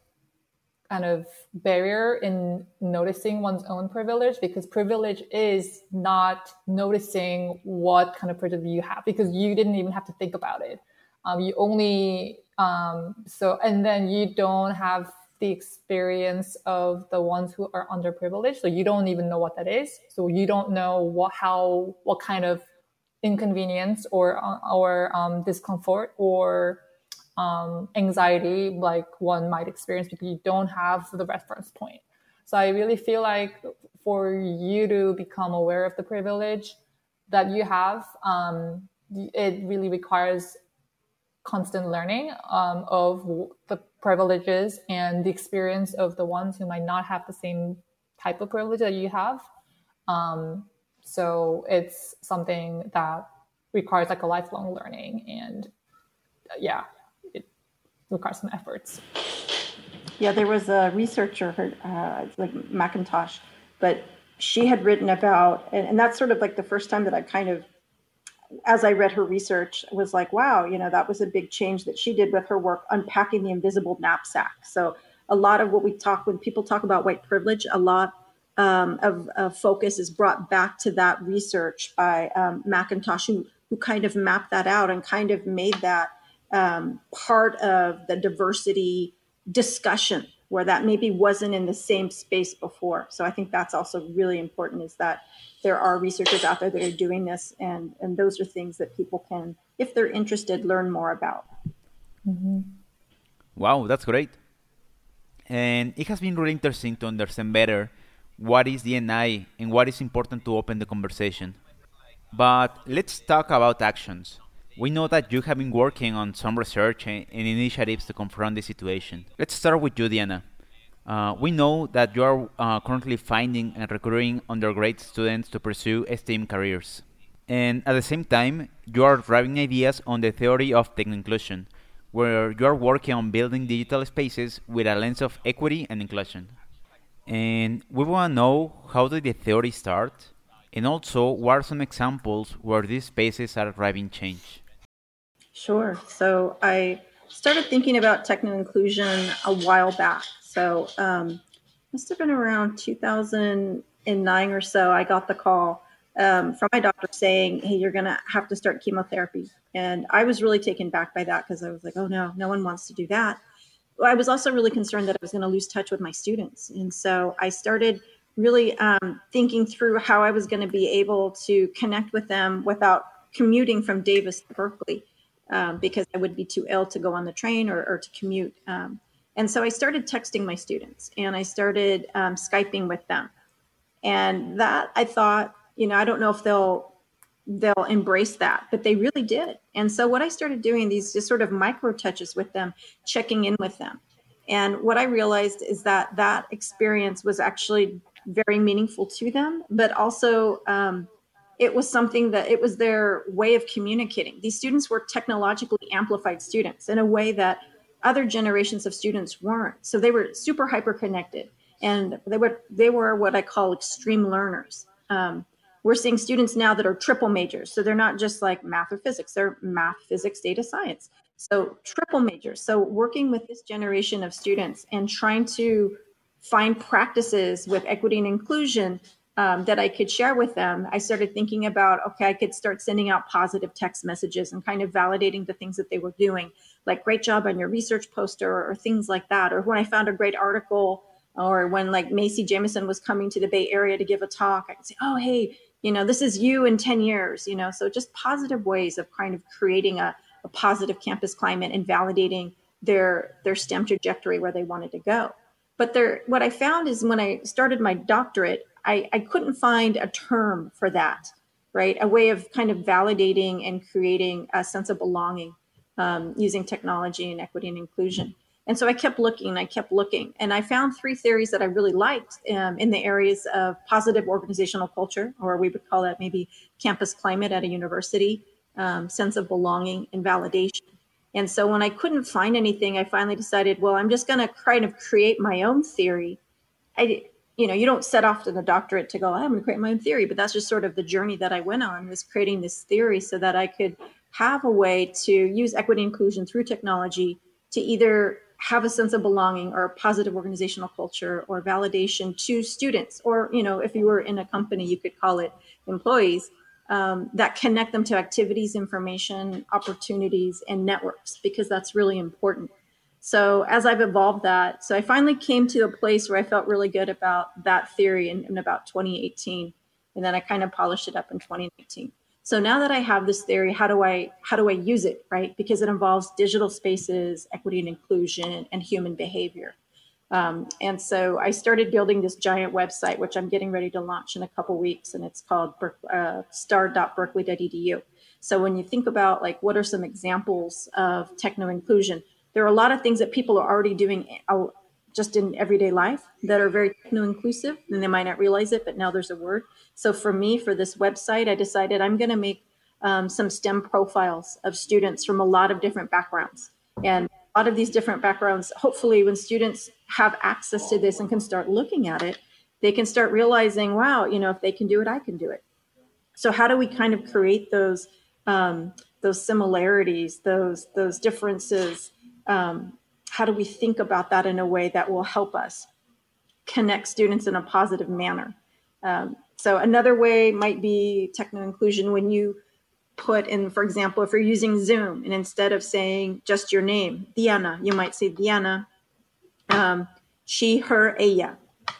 kind of barrier in noticing one's own privilege because privilege is not noticing what kind of privilege you have because you didn't even have to think about it. Um, you only um, so and then you don't have the experience of the ones who are underprivileged, so you don't even know what that is. So you don't know what how what kind of inconvenience or or um, discomfort or um, anxiety like one might experience because you don't have the reference point. So I really feel like for you to become aware of the privilege that you have, um, it really requires constant learning um, of the privileges and the experience of the ones who might not have the same type of privilege that you have. Um, so it's something that requires like a lifelong learning and uh, yeah, requires some efforts. Yeah, there was a researcher, her, uh, like McIntosh, but she had written about, and, and that's sort of like the first time that I kind of as I read her research, was like, wow, you know, that was a big change that she did with her work unpacking the invisible knapsack. So a lot of what we talk when people talk about white privilege, a lot um, of, of, focus is brought back to that research by um, McIntosh, who who kind of mapped that out and kind of made that um, part of the diversity discussion where that maybe wasn't in the same space before. So I think that's also really important is that there are researchers out there that are doing this and, and those are things that people can, if they're interested, learn more about. Mm-hmm. Wow, that's great. And it has been really interesting to understand better what is DNI and what is important to open the conversation. But let's talk about actions. We know that you have been working on some research and initiatives to confront this situation. Let's start with you, Diana. Uh, we know that you are uh, currently finding and recruiting undergraduate students to pursue STEM careers. And at the same time, you are driving ideas on the theory of tech inclusion, where you are working on building digital spaces with a lens of equity and inclusion. And we want to know how did the theory start? And also, what are some examples where these spaces are driving change? Sure. So I started thinking about techno inclusion a while back. So um, must have been around 2009 or so. I got the call um, from my doctor saying, "Hey, you're going to have to start chemotherapy." And I was really taken back by that because I was like, "Oh no, no one wants to do that." I was also really concerned that I was going to lose touch with my students, and so I started really um, thinking through how I was going to be able to connect with them without commuting from Davis to Berkeley um, because I would be too ill to go on the train or, or to commute. Um, and so I started texting my students and I started um, Skyping with them. And that I thought, you know, I don't know if they'll they'll embrace that, but they really did. And so what I started doing these just sort of micro touches with them, checking in with them. And what I realized is that that experience was actually very meaningful to them, but also um, it was something that it was their way of communicating. These students were technologically amplified students in a way that other generations of students weren't. So they were super hyper connected, and they were they were what I call extreme learners. Um, we're seeing students now that are triple majors, so they're not just like math or physics; they're math, physics, data science. So triple majors. So working with this generation of students and trying to find practices with equity and inclusion um, that I could share with them, I started thinking about okay, I could start sending out positive text messages and kind of validating the things that they were doing, like great job on your research poster or, or things like that. Or when I found a great article, or when like Mae Jemison was coming to the Bay Area to give a talk, I could say, oh, hey, you know, this is you in 10 years, you know, so just positive ways of kind of creating a, a positive campus climate and validating their their STEM trajectory where they wanted to go. But there, what I found is when I started my doctorate, I, I couldn't find a term for that, right? A way of kind of validating and creating a sense of belonging um, using technology and equity and inclusion. And so I kept looking, I kept looking, and I found three theories that I really liked um, in the areas of positive organizational culture, or we would call that maybe campus climate at a university, um, sense of belonging, and validation. And so when I couldn't find anything, I finally decided, well, I'm just going to kind of create my own theory. I, you know, you don't set off to the doctorate to go, I'm going to create my own theory, but that's just sort of the journey that I went on was creating this theory so that I could have a way to use equity inclusion through technology to either have a sense of belonging or positive organizational culture or validation to students, or, you know, if you were in a company, you could call it employees um, that connect them to activities, information, opportunities, and networks, because that's really important. So as I've evolved that, so I finally came to a place where I felt really good about that theory in, in about 2018, and then I kind of polished it up in 2019. So now that I have this theory, how do I how do I use it, right? Because it involves digital spaces, equity and inclusion, and human behavior. Um, and so I started building this giant website, which I'm getting ready to launch in a couple weeks, and it's called uh, star.berkeley.edu. So when you think about like what are some examples of techno inclusion, there are a lot of things that people are already doing just in everyday life that are very techno inclusive and they might not realize it, but now there's a word. So for me, for this website, I decided I'm going to make um, some STEM profiles of students from a lot of different backgrounds. And a lot of these different backgrounds, hopefully, when students have access to this and can start looking at it, they can start realizing, wow, you know, if they can do it, I can do it. So how do we kind of create those um, those similarities, those those differences? Um, how do we think about that in a way that will help us connect students in a positive manner? Um, so another way might be techno inclusion when you put in, for example, if you're using Zoom and instead of saying just your name, Diana, you might say Diana, um, she, her, ella,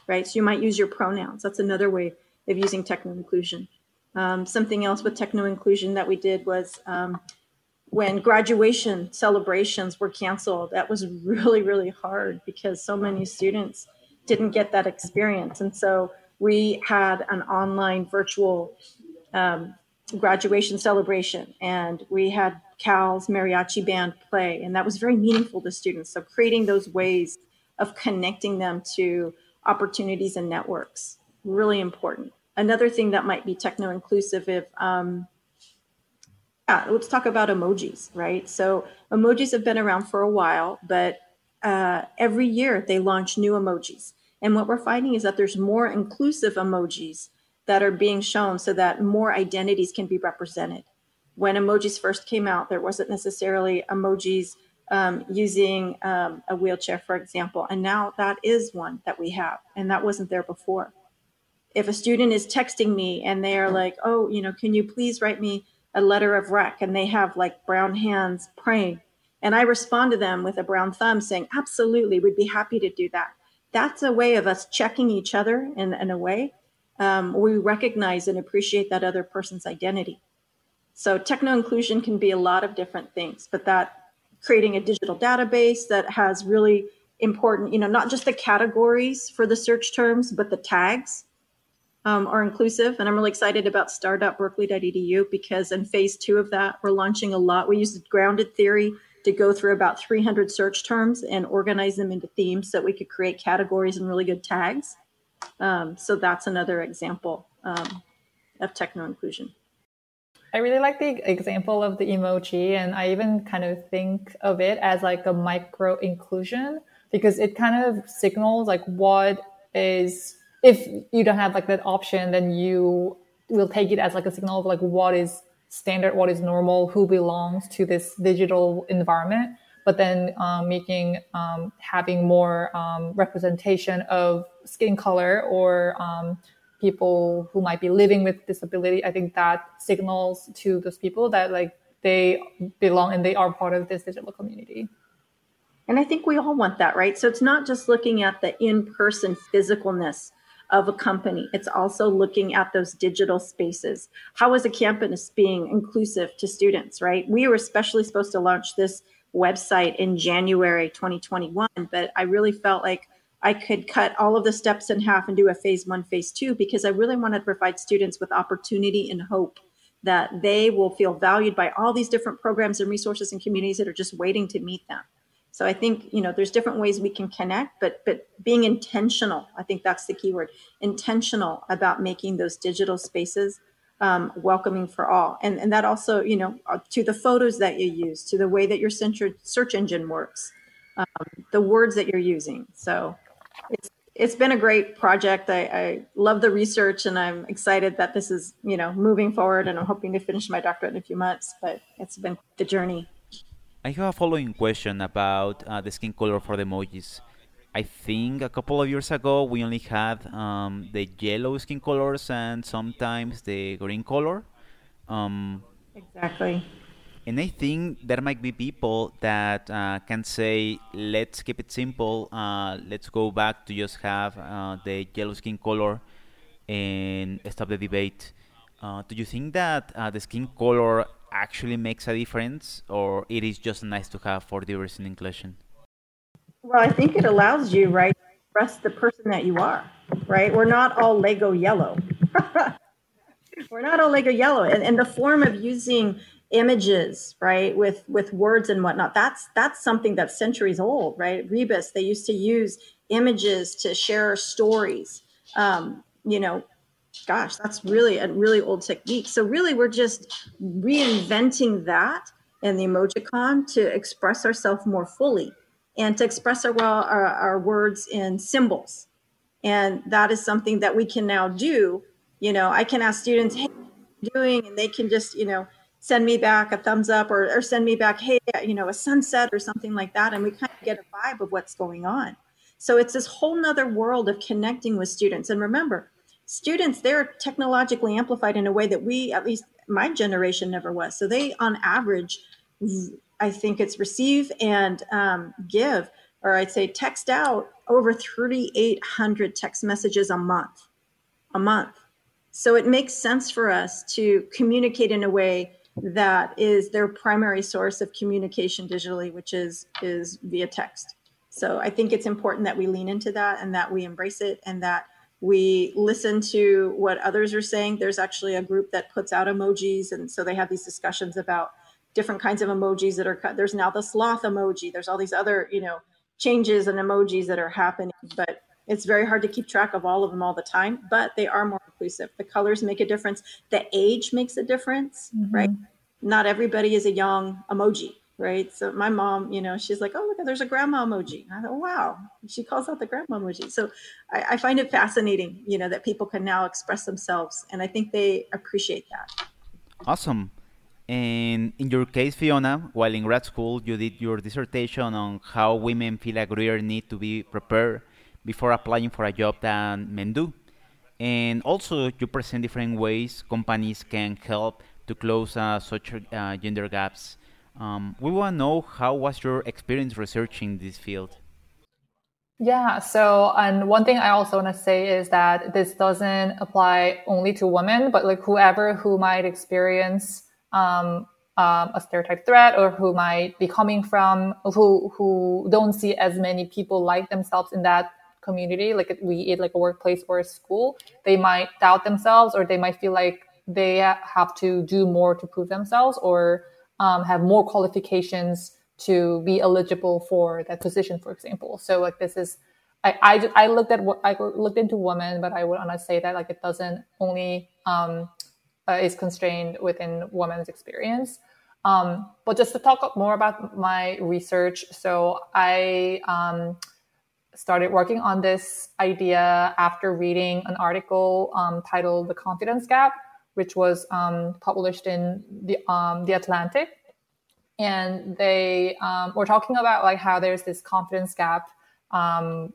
right? So you might use your pronouns. That's another way of using techno inclusion. Um, something else with techno inclusion that we did was um, when graduation celebrations were canceled, that was really, really hard because so many students didn't get that experience. And so we had an online virtual um, graduation celebration and we had Cal's mariachi band play, and that was very meaningful to students. So creating those ways of connecting them to opportunities and networks, really important. Another thing that might be techno inclusive if um, yeah, let's talk about emojis, right? So emojis have been around for a while, but uh, every year they launch new emojis. And what we're finding is that there's more inclusive emojis that are being shown so that more identities can be represented. When emojis first came out, there wasn't necessarily emojis um, using um, a wheelchair, for example. And now that is one that we have, and that wasn't there before. If a student is texting me and they are like, oh, you know, can you please write me a letter of rec? And they have like brown hands praying. And I respond to them with a brown thumb saying, absolutely, we'd be happy to do that. That's a way of us checking each other in, in a way um, we recognize and appreciate that other person's identity. So techno inclusion can be a lot of different things, but that creating a digital database that has really important, you know, not just the categories for the search terms, but the tags um, are inclusive. And I'm really excited about start.berkeley.edu because in phase two of that, we're launching a lot. We used grounded theory to go through about 300 search terms and organize them into themes so that we could create categories and really good tags. Um, so that's another example um, of techno inclusion. I really like the example of the emoji, and I even kind of think of it as like a micro inclusion because it kind of signals like what is if you don't have like that option, then you will take it as like a signal of like what is standard, what is normal, who belongs to this digital environment. But then um, making um, having more um, representation of skin color or um, people who might be living with disability i think that signals to those people that like they belong and they are part of this digital community. And i think we all want that right? So it's not just looking at the in-person physicalness of a company. It's also looking at those digital spaces. How is a campus being inclusive to students right? We were especially supposed to launch this website in January 2021, but I really felt like I could cut all of the steps in half and do a phase one, phase two, because I really wanted to provide students with opportunity and hope that they will feel valued by all these different programs and resources and communities that are just waiting to meet them. So I think you know there's different ways we can connect, but but being intentional, I think that's the key word, intentional about making those digital spaces um, welcoming for all. And, and that also, you know, uh, to the photos that you use, to the way that your search engine works, um, the words that you're using. So it's, it's been a great project. I, I love the research and I'm excited that this is, you know, moving forward and I'm hoping to finish my doctorate in a few months, but it's been the journey. I have a following question about uh, the skin color for the emojis. I think a couple of years ago we only had um, the yellow skin colors and sometimes the green color. Um, exactly. And I think there might be people that uh, can say, let's keep it simple. Uh, let's go back to just have uh, the yellow skin color and stop the debate. Uh, do you think that uh, the skin color actually makes a difference, or it is just nice to have for diversity and inclusion? Well, I think it allows you, right, to express the person that you are, right? We're not all Lego yellow. We're not all Lego yellow. And, and the form of using images, right, with with words and whatnot. That's that's something that's centuries old, right? Rebus, they used to use images to share stories. Um, you know, gosh, that's really a really old technique. So really, we're just reinventing that and the emojicon to express ourselves more fully and to express our, well, our, our words in symbols. And that is something that we can now do. You know, I can ask students, hey, doing? And they can just, you know, send me back a thumbs up or, or send me back, hey, uh, you know, a sunset or something like that. And we kind of get a vibe of what's going on. So it's this whole nother world of connecting with students. And remember, students, they're technologically amplified in a way that we, at least my generation, never was. So they, on average, I think it's receive and um, give, or I'd say text out over 3,800 text messages a month. A month. So it makes sense for us to communicate in a way that is their primary source of communication digitally, which is is via text. So I think it's important that we lean into that and that we embrace it and that we listen to what others are saying. There's actually a group that puts out emojis, and so they have these discussions about different kinds of emojis that are cut. There's now the sloth emoji. There's all these other, you know, changes and emojis that are happening, but it's very hard to keep track of all of them all the time. But they are more inclusive. The colors make a difference. The age makes a difference, mm-hmm. right? Not everybody is a young emoji right? So my mom, you know, she's like, oh, look, there's a grandma emoji. I thought, wow, she calls out the grandma emoji. So I, I, find it fascinating, you know, that people can now express themselves. And I think they appreciate that. Awesome. And in your case, Fiona, while in grad school, you did your dissertation on how women feel a greater need to be prepared before applying for a job than men do. And also, you present different ways companies can help to close uh, such uh, gender gaps um, we want to know how was your experience researching this field? Yeah, so and one thing I also want to say is that this doesn't apply only to women, but like whoever who might experience um, um, a stereotype threat or who might be coming from who who don't see as many people like themselves in that community, like we it like a workplace or a school, they might doubt themselves or they might feel like they have to do more to prove themselves or um, have more qualifications to be eligible for that position, for example. So like this is, I, I, I looked at what I looked into women, but I would want to say that like it doesn't only um, uh, is constrained within women's experience. Um, but just to talk more about my research, so I um, started working on this idea after reading an article um, titled "The Confidence Gap," which was um, published in the um, the Atlantic, and they um, were talking about like how there's this confidence gap um,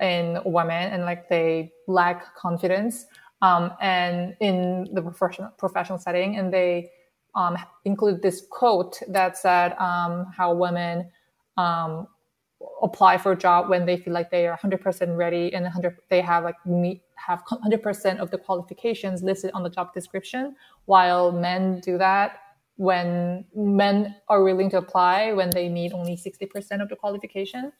in women, and like they lack confidence, um, and in the professional professional setting, and they um, include this quote that said how women apply for a job when they feel like they are 100% ready and 100 they have like meet have 100% of the qualifications listed on the job description, while men do that when men are willing to apply when they meet only 60% of the qualification.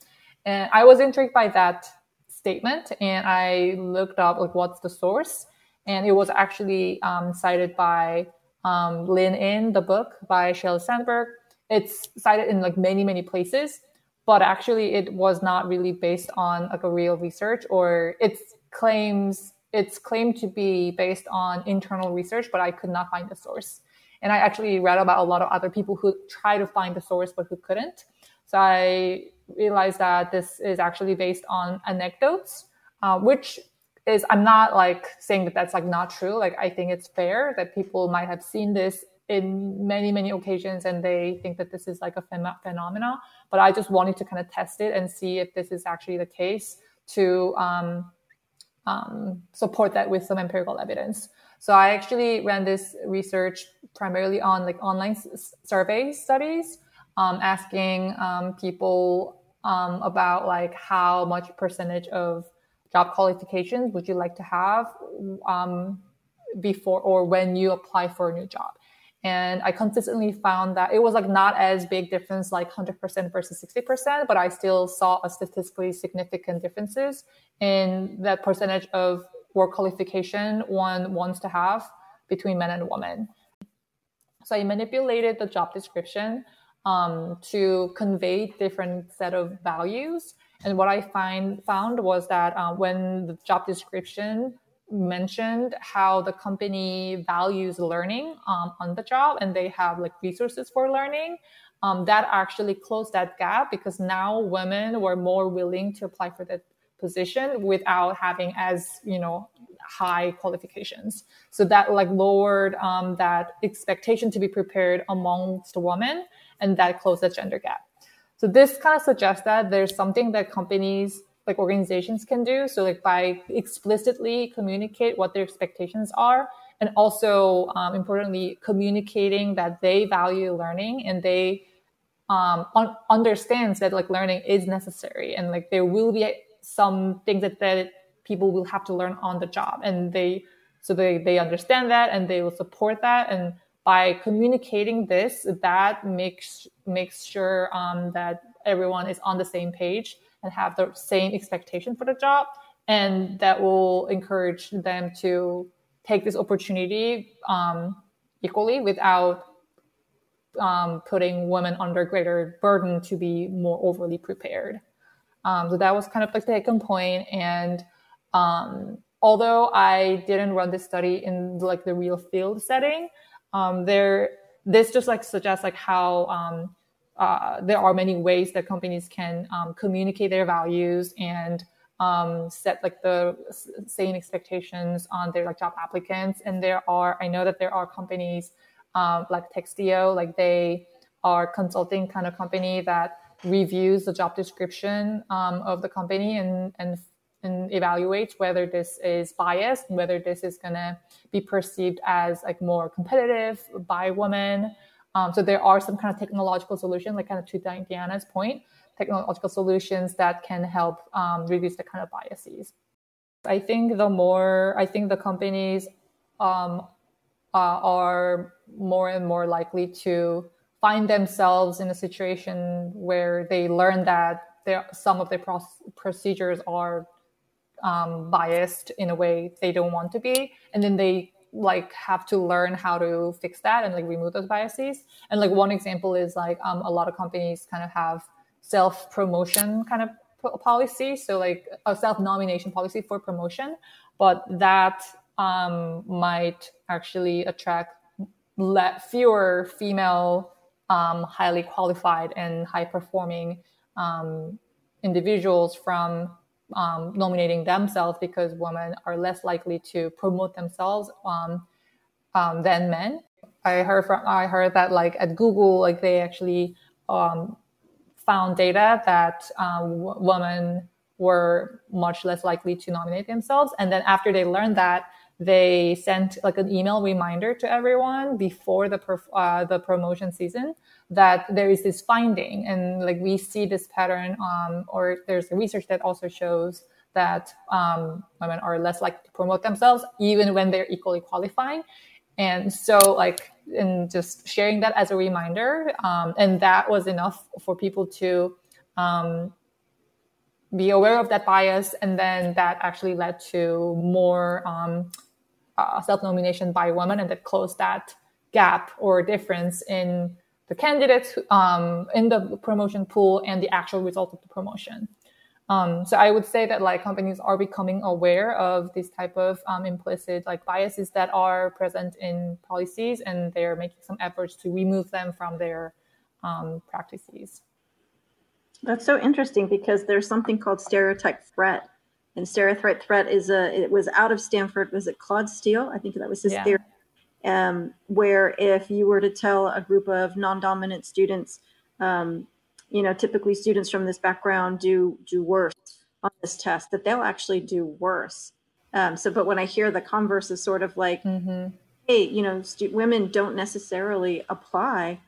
And I was intrigued by that statement and I looked up like what's the source. And it was actually um, cited by um, Lean In, the book by Sheryl Sandberg. It's cited in like many, many places, but actually it was not really based on like a real research or it's claims it's claimed to be based on internal research, but I could not find the source. And I actually read about a lot of other people who tried to find the source but who couldn't. So I realized that this is actually based on anecdotes, uh, which is I'm not like saying that that's like not true. Like I think it's fair that people might have seen this in many many occasions and they think that this is like a phen- phenomena. But I just wanted to kind of test it and see if this is actually the case to um, um, support that with some empirical evidence. So I actually ran this research primarily on like online s- survey studies, um, asking um, people um, about like how much percentage of job qualifications would you like to have um, before or when you apply for a new job. And I consistently found that it was like not as big difference, like 100% versus 60%, but I still saw a statistically significant differences in that percentage of work qualification one wants to have between men and women. So I manipulated the job description um, to convey different set of values. And what I find found was that uh, when the job description mentioned how the company values learning um, on the job and they have like resources for learning, um, that actually closed that gap because now women were more willing to apply for that position without having as you know high qualifications. So that like lowered um, that expectation to be prepared amongst women, and that closed the gender gap. So this kind of suggests that there's something that companies like organizations can do. So like by explicitly communicate what their expectations are, and also um, importantly communicating that they value learning and they um, un- understands that like learning is necessary and like there will be some things that, that people will have to learn on the job and they so they, they understand that and they will support that and by communicating this that makes makes sure um, that everyone is on the same page and have the same expectation for the job and that will encourage them to take this opportunity um, equally without um, putting women under greater burden to be more overly prepared um, so that was kind of like the second point. And um, although I didn't run this study in like the real field setting, um, there this just like suggests like how um, uh, there are many ways that companies can um, communicate their values and um, set like the same expectations on their like job applicants. And there are I know that there are companies like Textio, like they are consulting kind of company that reviews the job description um, of the company and, and and evaluates whether this is biased, whether this is going to be perceived as like more competitive by women. Um, so there are some kind of technological solutions, like kind of to Diana's point, technological solutions that can help um, reduce the kind of biases. I think the more, I think the companies um, uh, are more and more likely to find themselves in a situation where they learn that some of the procedures are um, biased in a way they don't want to be, and then they like have to learn how to fix that and like remove those biases. And like one example is like um, a lot of companies kind of have self promotion kind of policy, so like a self nomination policy for promotion, but that um, might actually attract let fewer female um, highly qualified and high performing um, individuals from um, nominating themselves because women are less likely to promote themselves um, um, than men. I heard from I heard that like at Google, like they actually um, found data that w- women were much less likely to nominate themselves, and then after they learned that, they sent like an email reminder to everyone before the perf- uh, the promotion season that there is this finding and like we see this pattern um, or there's research that also shows that um, women are less likely to promote themselves even when they're equally qualifying. And so like and just sharing that as a reminder um, and that was enough for people to um, be aware of that bias and then that actually led to more um, uh, self-nomination by women and that closed that gap or difference in the candidates um, in the promotion pool and the actual result of the promotion. Um, so I would say that like companies are becoming aware of these type of um, implicit like biases that are present in policies, and they're making some efforts to remove them from their um, practices. That's so interesting because there's something called stereotype threat, and stereotype threat is a it was out of Stanford. Was it Claude Steele? I think that was his yeah. theory um, where if you were to tell a group of non-dominant students, um, you know, typically students from this background do do worse on this test, that they'll actually do worse. Um, so, but when I hear the converse is sort of like, mm-hmm. hey, you know, stu- women don't necessarily apply,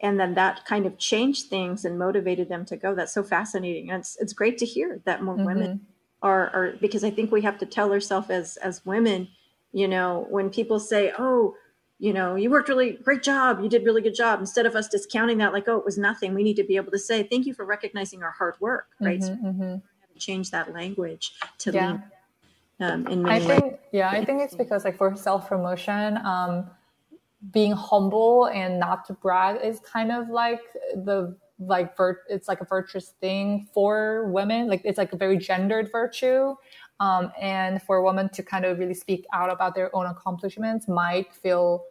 and then that kind of changed things and motivated them to go. That's so fascinating, and it's it's great to hear that more mm-hmm. women are are because I think we have to tell ourselves as as women you know when people say oh you know you worked really great job you did really good job instead of us discounting that like oh it was nothing we need to be able to say thank you for recognizing our hard work right mm-hmm, mm-hmm. change that language to yeah. lean um, in many I think, ways. yeah, I think it's because like for self promotion, um, being humble and not to brag is kind of like the like vir- it's like a virtuous thing for women like it's like a very gendered virtue um, and for a woman to kind of really speak out about their own accomplishments might feel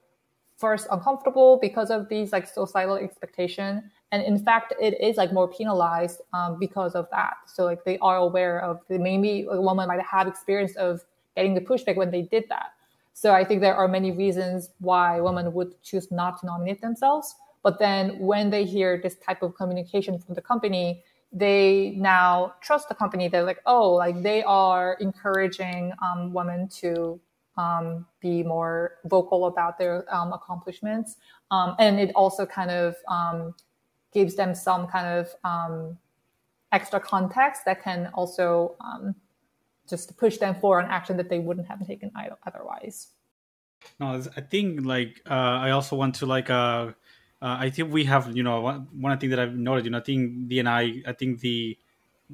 first uncomfortable because of these like societal expectation. And in fact it is like more penalized um, because of that. So like they are aware of maybe a woman might have experience of getting the pushback when they did that. So i think there are many reasons why women would choose not to nominate themselves. But then when they hear this type of communication from the company they now trust the company they're like oh like they are encouraging um, women to um, be more vocal about their um, accomplishments. Um, and it also kind of um, gives them some kind of um, extra context that can also um, just push them for an action that they wouldn't have taken otherwise. No, I think like uh, I also want to like uh, uh, I think we have you know one, one thing that I've noted you know I think D&I I think the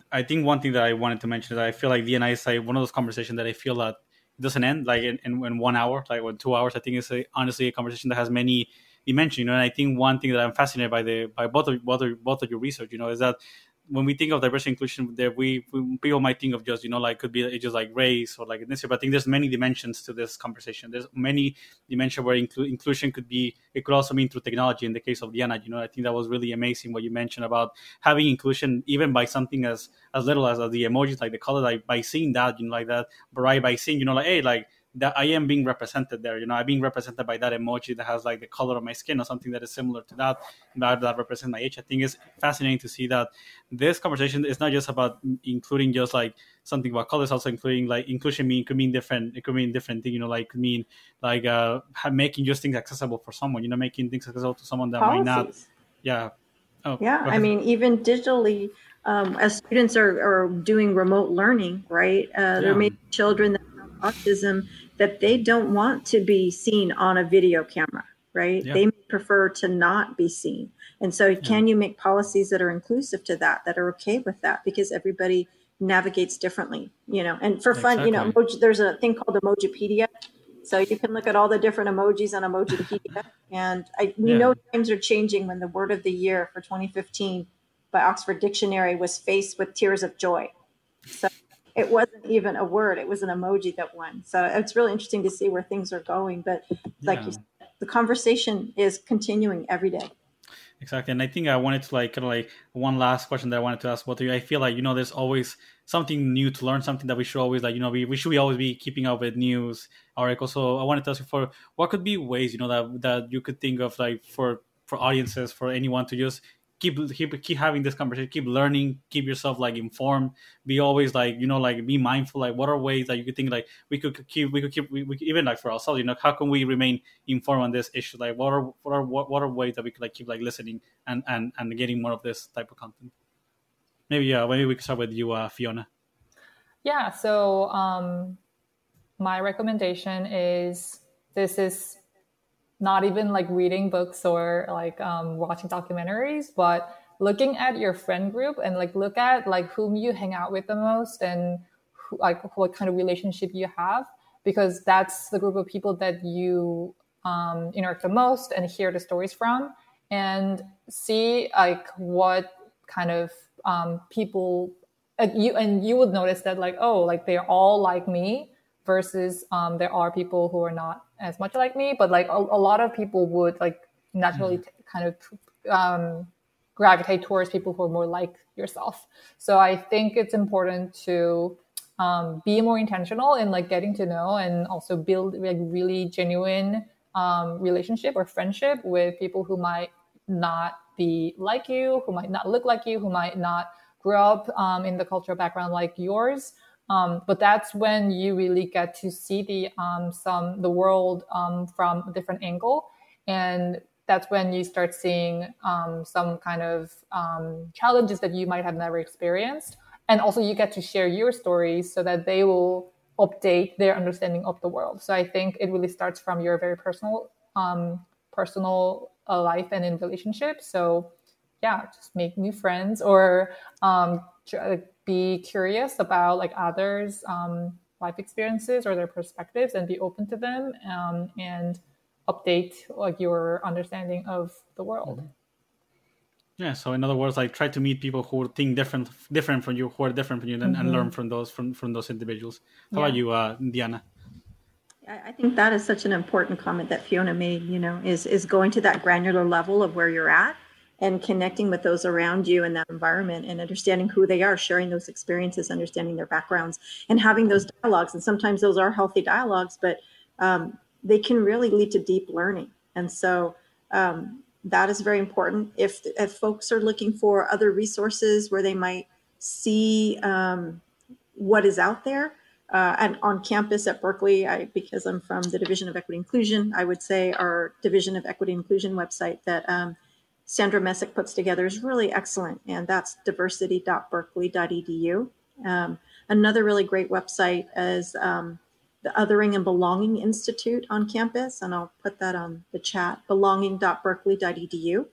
I think one thing that I wanted to mention is I feel like D&I is like one of those conversations that I feel that doesn't end like in, in, in one hour, like in two hours. I think it's a, honestly a conversation that has many dimensions. You know, and I think one thing that I'm fascinated by the by both of both of, both of your research, you know, is that when we think of diversity inclusion, there we, we, people might think of just you know like could be just like race or like ethnicity, but I think there's many dimensions to this conversation. There's many dimensions where inclu- inclusion could be. It could also mean through technology. In the case of Diana, you know, I think that was really amazing what you mentioned about having inclusion even by something as as little as, as the emojis, like the color, like by seeing that, you know, like that, right by seeing, you know, like hey, like that I am being represented there. You know, I'm being represented by that emoji that has like the color of my skin or something that is similar to that, that, that represents my age. I think it's fascinating to see that this conversation is not just about including just like something about colors, also including like inclusion mean could mean different. It could mean different thing. You know, like could mean like uh making just things accessible for someone. You know, making things accessible to someone that Policies. might not. Yeah. Oh, yeah. I mean, even digitally. Um, as students are, are doing remote learning, right? Uh, yeah. There may be children that have autism that they don't want to be seen on a video camera, right? Yeah. They prefer to not be seen. And so, can you make policies that are inclusive to that, that are okay with that? Because everybody navigates differently, you know. And for fun, exactly. you know, emoji, there's a thing called Emojipedia. So you can look at all the different emojis on Emojipedia. And I, we yeah. know times are changing when the word of the year for 2015 by Oxford Dictionary was faced with tears of joy. So it wasn't even a word it was an emoji that won. So it's really interesting to see where things are going but like yeah. said, the conversation is continuing every day. Exactly and i think i wanted to like kind of like one last question that i wanted to ask both of you. I feel like you know there's always something new to learn something that we should always like you know we, we should always be keeping up with news articles. So i wanted to ask you for what could be ways you know that that you could think of like for for audiences for anyone to just keep keep keep having this conversation keep learning keep yourself like informed be always like you know like be mindful like what are ways that you could think like we could keep we could keep we, we even like for ourselves you know how can we remain informed on this issue? Like what are what are what, what are ways that we could like keep like listening and and and getting more of this type of content? Maybe yeah maybe we could start with you uh, fiona. Yeah so um my recommendation is this is not even like reading books or like um, watching documentaries, but looking at your friend group and like look at like whom you hang out with the most and who, like what kind of relationship you have because that's the group of people that you um, interact the most and hear the stories from and see like what kind of um, people you and you would notice that like oh like they're all like me versus um, there are people who are not as much like me, but like a, a lot of people would like naturally mm. t- kind of um, gravitate towards people who are more like yourself. So I think it's important to um, be more intentional in like getting to know and also build like really genuine um, relationship or friendship with people who might not be like you, who might not look like you, who might not grow up um, in the cultural background like yours. Um, but that's when you really get to see the um, some the world um, from a different angle, and that's when you start seeing um, some kind of um, challenges that you might have never experienced, and also you get to share your stories so that they will update their understanding of the world. So I think it really starts from your very personal um, personal uh, life and in relationships. So yeah, just make new friends or be curious about like others' um, life experiences or their perspectives and be open to them um, and update like your understanding of the world. Mm-hmm. Yeah. So in other words, like try to meet people who think different, different from you, who are different from you, and, mm-hmm. and learn from those from from those individuals. How yeah. about you, uh, Diana? I think that is such an important comment that Fiona made. You know, is is going to that granular level of where you're at and connecting with those around you in that environment and understanding who they are, sharing those experiences, understanding their backgrounds, and having those dialogues. And sometimes those are healthy dialogues, but um, they can really lead to deep learning. And so um, that is very important. If if folks are looking for other resources where they might see um, what is out there, uh, and on campus at Berkeley, I, because I'm from the Division of Equity Inclusion, I would say our Division of Equity Inclusion website that um, Sandra Messick puts together is really excellent, and that's diversity.berkeley.edu. Um, another really great website is um, the Othering and Belonging Institute on campus, and I'll put that on the chat, belonging.berkeley.edu.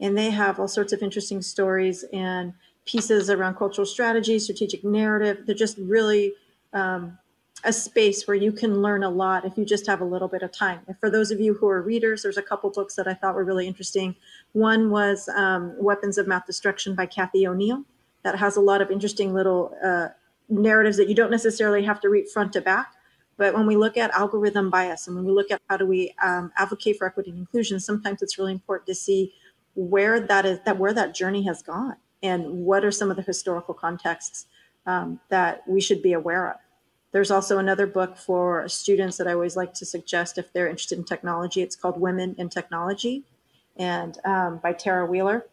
And they have all sorts of interesting stories and pieces around cultural strategy, strategic narrative. They're just really um, a space where you can learn a lot if you just have a little bit of time. And for those of you who are readers, there's a couple books that I thought were really interesting. One was um, Weapons of Math Destruction by Cathy O'Neil, that has a lot of interesting little uh, narratives that you don't necessarily have to read front to back. But when we look at algorithm bias and when we look at how do we um, advocate for equity and inclusion, sometimes it's really important to see where that is that where that journey has gone and what are some of the historical contexts um, that we should be aware of. There's also another book for students that I always like to suggest if they're interested in technology. It's called Women in Technology, and um, by Tarah Wheeler.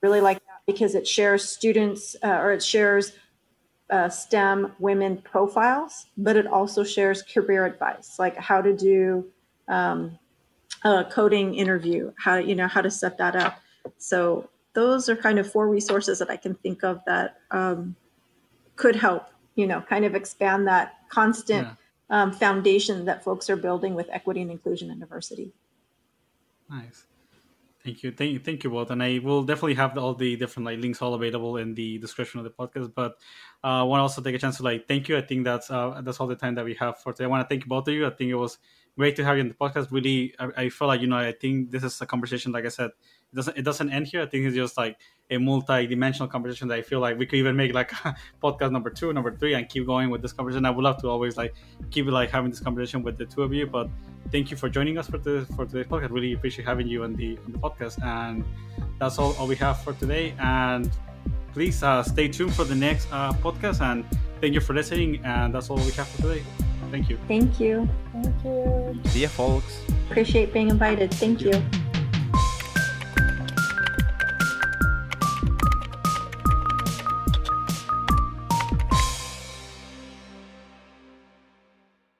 Really like that because it shares students uh, or it shares uh, STEM women profiles, but it also shares career advice, like how to do um, a coding interview, how you know how to set that up. So those are kind of four resources that I can think of that um, could help you know, kind of expand that constant yeah. um, foundation that folks are building with equity and inclusion and diversity. Nice. Thank you, thank you, thank you both, and I will definitely have all the different like links all available in the description of the podcast. But uh, I want to also take a chance to like thank you. I think that's uh, that's all the time that we have for today. I want to thank both of you. I think it was great to have you in the podcast. Really, I, I feel like you know I think this is a conversation. Like I said, it doesn't it doesn't end here. I think it's just like a multi-dimensional conversation that I feel like we could even make like podcast number two, number three, and keep going with this conversation. I would love to always like keep like having this conversation with the two of you. But thank you for joining us for the for today's podcast. Really appreciate having you on the on the podcast. And that's all, all we have for today. And please uh, stay tuned for the next uh, podcast. And thank you for listening. And that's all we have for today. Thank you. Thank you. Thank you. See ya, folks. Appreciate being invited. Thank, thank you. you.